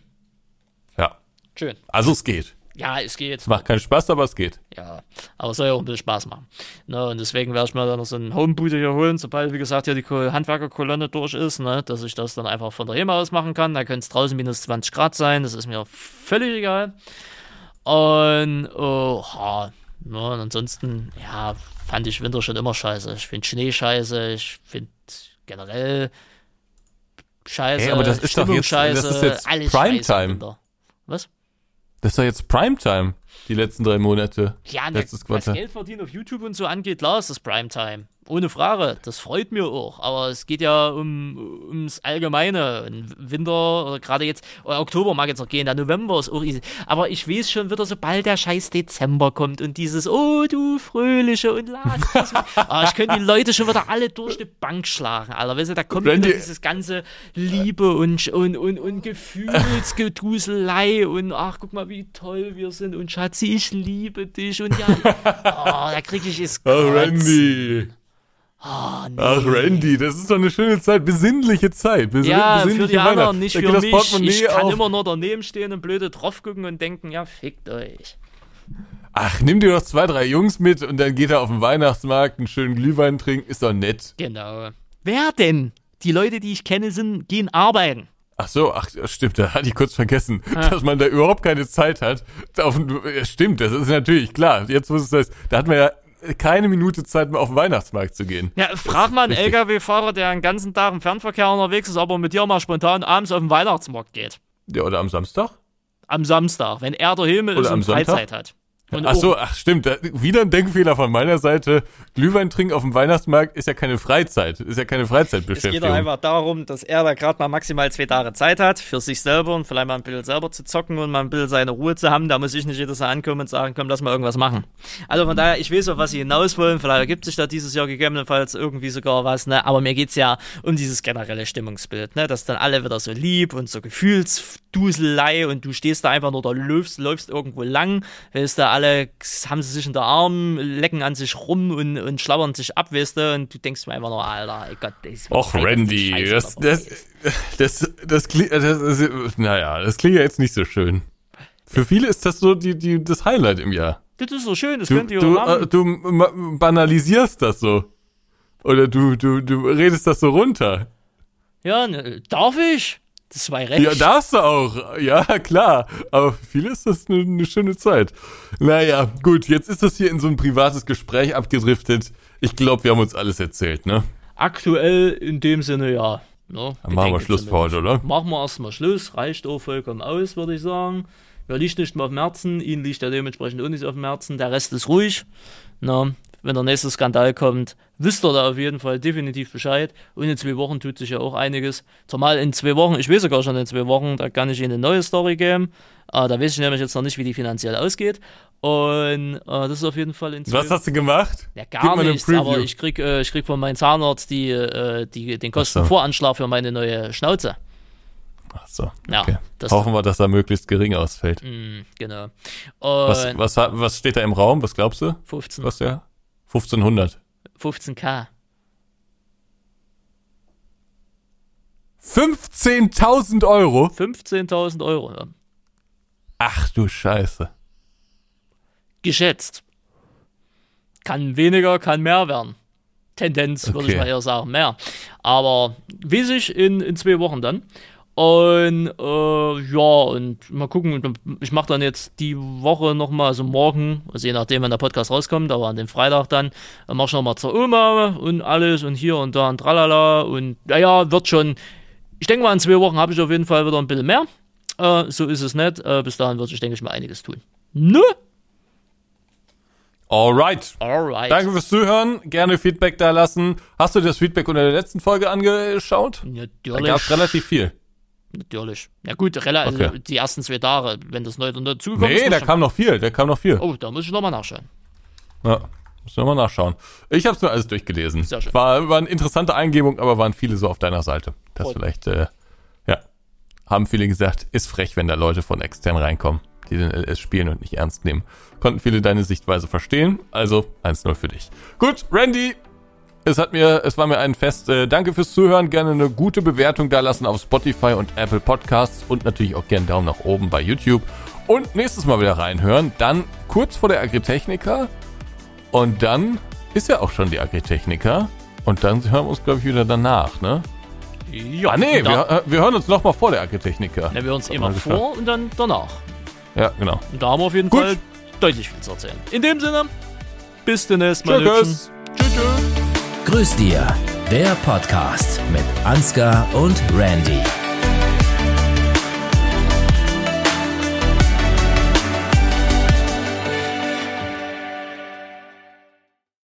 Ja. schön. Also es geht. Ja, es geht. Macht keinen Spaß, aber es geht. Ja, aber es soll ja auch ein bisschen Spaß machen. Ne, und deswegen werde ich mir dann noch so einen Homebooter hier holen, sobald, wie gesagt, hier die Ko- Handwerkerkolonne durch ist, ne, dass ich das dann einfach von daheim aus machen kann. Da könnte es draußen minus 20 Grad sein, das ist mir völlig egal. Und, oh, ha, ne, und ansonsten, ja, fand ich Winter schon immer scheiße. Ich finde Schnee scheiße, ich finde generell scheiße, Ey, aber das ist doch Stimmung jetzt- das scheiße, ist jetzt alles Primetime. Was? Das ist doch jetzt Primetime. die letzten drei Monate. Ja, ne, was. Geld verdienen auf YouTube und so angeht, klar ist das Primetime. Ohne Frage. Das freut mir auch. Aber es geht ja um, ums Allgemeine. Im Winter oder gerade jetzt, oder Oktober mag jetzt noch gehen, der November ist auch easy. Aber ich weiß schon wieder, sobald der scheiß Dezember kommt und dieses, oh du Fröhliche und lass ah, Ich könnte die Leute schon wieder alle durch die Bank schlagen, Alter. Weißt du, da kommt Randy- wieder dieses ganze Liebe und, und, und, und Gefühlsgeduselei und ach, guck mal, wie toll wir sind und Schatzi, ich liebe dich und ja, oh, da kriege ich es Ach, Randy. Oh, nee. Ach, Randy, das ist doch eine schöne Zeit. Besinnliche Zeit. Besinn Ja, für die anderen, nicht für mich. Portemonnaie Ich kann auf. immer nur daneben stehen und blöde drauf gucken und denken, ja, fickt euch. Ach, nimm dir doch zwei, drei Jungs mit und dann geht er auf den Weihnachtsmarkt, einen schönen Glühwein trinken. Ist doch nett. Genau. Wer denn? Die Leute, die ich kenne, sind, gehen arbeiten. Ach so, ach, stimmt, da hatte ich kurz vergessen, dass man da überhaupt keine Zeit hat. Auf, ja, stimmt, das ist natürlich klar. Jetzt, wo es das, da hat man ja keine Minute Zeit mehr auf den Weihnachtsmarkt zu gehen. Ja, frag mal einen. LKW-Fahrer, der den ganzen Tag im Fernverkehr unterwegs ist, aber mit dir mal spontan abends auf den Weihnachtsmarkt geht. Ja, oder am Samstag? Am Samstag, wenn er daheim ist Oder am und Freizeit hat. Und Ach auch- so, ach stimmt, da, wieder ein Denkfehler von meiner Seite. Glühwein trinken auf dem Weihnachtsmarkt ist ja keine Freizeit, ist ja keine Es geht Freizeitbeschäftigung. doch einfach darum, dass er da gerade mal maximal zwei Tage Zeit hat, für sich selber und vielleicht mal ein bisschen selber zu zocken und mal ein bisschen seine Ruhe zu haben. Da muss ich nicht jedes Mal ankommen und sagen, komm, lass mal irgendwas machen. Also von daher, ich weiß, auf was sie hinaus wollen. Vielleicht ergibt sich da dieses Jahr gegebenenfalls irgendwie sogar was, ne? Aber mir geht's ja um dieses generelle Stimmungsbild, ne? Dass dann alle wieder so lieb und so Gefühlsduselei und du stehst da einfach nur da, läufst, läufst irgendwo lang, weißt du, alle haben sie sich in der Arm, lecken an sich rum und, und schlabbern sich ab, weißt du, und du denkst mir einfach nur, Alter, ey Gott, das ist Och, Randy, das, das, das, das, klingt, das, das, naja, das klingt ja jetzt nicht so schön. Für viele ist das so die, die, das Highlight im Jahr. Das ist so schön, das Du, könnt ihr du, äh, du banalisierst das so. Oder du, du, du redest das so runter. Ja, ne, darf ich? Das war recht. Ja, darfst du auch. Ja, klar. Aber für viele ist das eine, eine schöne Zeit. Naja, gut, jetzt ist das hier in so ein privates Gespräch abgedriftet. Ich glaube, wir haben uns alles erzählt, ne? Aktuell in dem Sinne, ja. Ne, Dann machen wir Schluss für heute, oder? Machen wir erstmal Schluss. Reicht auch vollkommen aus, würde ich sagen. Mir liegt nicht mehr auf dem Herzen. Ihnen liegt ja dementsprechend auch nicht auf dem Herzen. Der Rest ist ruhig. Na, wenn der nächste Skandal kommt, wisst ihr da auf jeden Fall definitiv Bescheid. Und in zwei Wochen tut sich ja auch einiges. Zumal in zwei Wochen, ich weiß sogar schon in zwei Wochen, da kann ich Ihnen eine neue Story geben. Äh, da weiß ich nämlich jetzt noch nicht, wie die finanziell ausgeht. Und äh, das ist auf jeden Fall in zwei Was hast du gemacht? ja, gar nichts, aber ich krieg, äh, ich krieg von meinem Zahnarzt die, äh, die, den. Kostenvoranschlag für meine neue Schnauze. Ach so, Ja, okay. das- Hoffen wir, dass er möglichst gering ausfällt. Mm, genau. Und Was, was, was steht da im Raum? Was glaubst du? 15, Was der? 1500. 15k. 15.000 Euro? 15.000 Euro, ja. Ach du Scheiße. Geschätzt. Kann weniger, kann mehr werden. Tendenz, würde ich Okay. mal eher sagen, mehr. Aber weiß ich in, in zwei Wochen dann. Und äh, ja, und mal gucken, ich mache dann jetzt die Woche nochmal, also morgen, also je nachdem, wann der Podcast rauskommt, aber an dem Freitag dann, dann mache ich nochmal zur Oma und alles und hier und da und tralala und naja, wird schon, ich denke mal, in zwei Wochen habe ich auf jeden Fall wieder ein bisschen mehr. Äh, so ist es nicht. Äh, bis dahin wird sich, denke ich mal, einiges tun. Ne? Alright. Alright. Danke fürs Zuhören. Gerne Feedback da lassen. Hast du das Feedback unter der letzten Folge angeschaut? Da Natürlich. gab es relativ viel. Natürlich. Ja gut, rela- also Okay. die ersten zwei Tage, wenn das neu dazugekommen Nee, ist. da muss ich- kam noch viel. Da kam noch viel. Oh, da muss ich nochmal nachschauen. Ja. Müssen wir mal nachschauen. Ich habe es nur alles durchgelesen. Sehr schön. War, war eine interessante Eingebung, aber waren viele so auf deiner Seite. Das mich. vielleicht, äh, ja, haben viele gesagt, ist frech, wenn da Leute von extern reinkommen, die den LS spielen und nicht ernst nehmen. Konnten viele deine Sichtweise verstehen, also 1-0 für dich. Gut, Randy, es hat mir, es war mir ein Fest. Äh, danke fürs Zuhören. Gerne eine gute Bewertung da lassen auf Spotify und Apple Podcasts und natürlich auch gerne einen Daumen nach oben bei YouTube. Und nächstes Mal wieder reinhören. Dann kurz vor der Agritechnica. Und dann ist ja auch schon die Agritechnica. Und dann hören wir uns, glaube ich, wieder danach, ne? Ja, Ah, nee, wir, wir hören uns nochmal vor der Agritechnica. na, wir uns Hat immer vor und dann danach. Ja, genau. Und da haben wir auf jeden Gut. Fall deutlich viel zu erzählen. In dem Sinne, bis demnächst, meine. Tschüss. tschüss. Grüß dir, der Podcast mit Ansgar und Randy.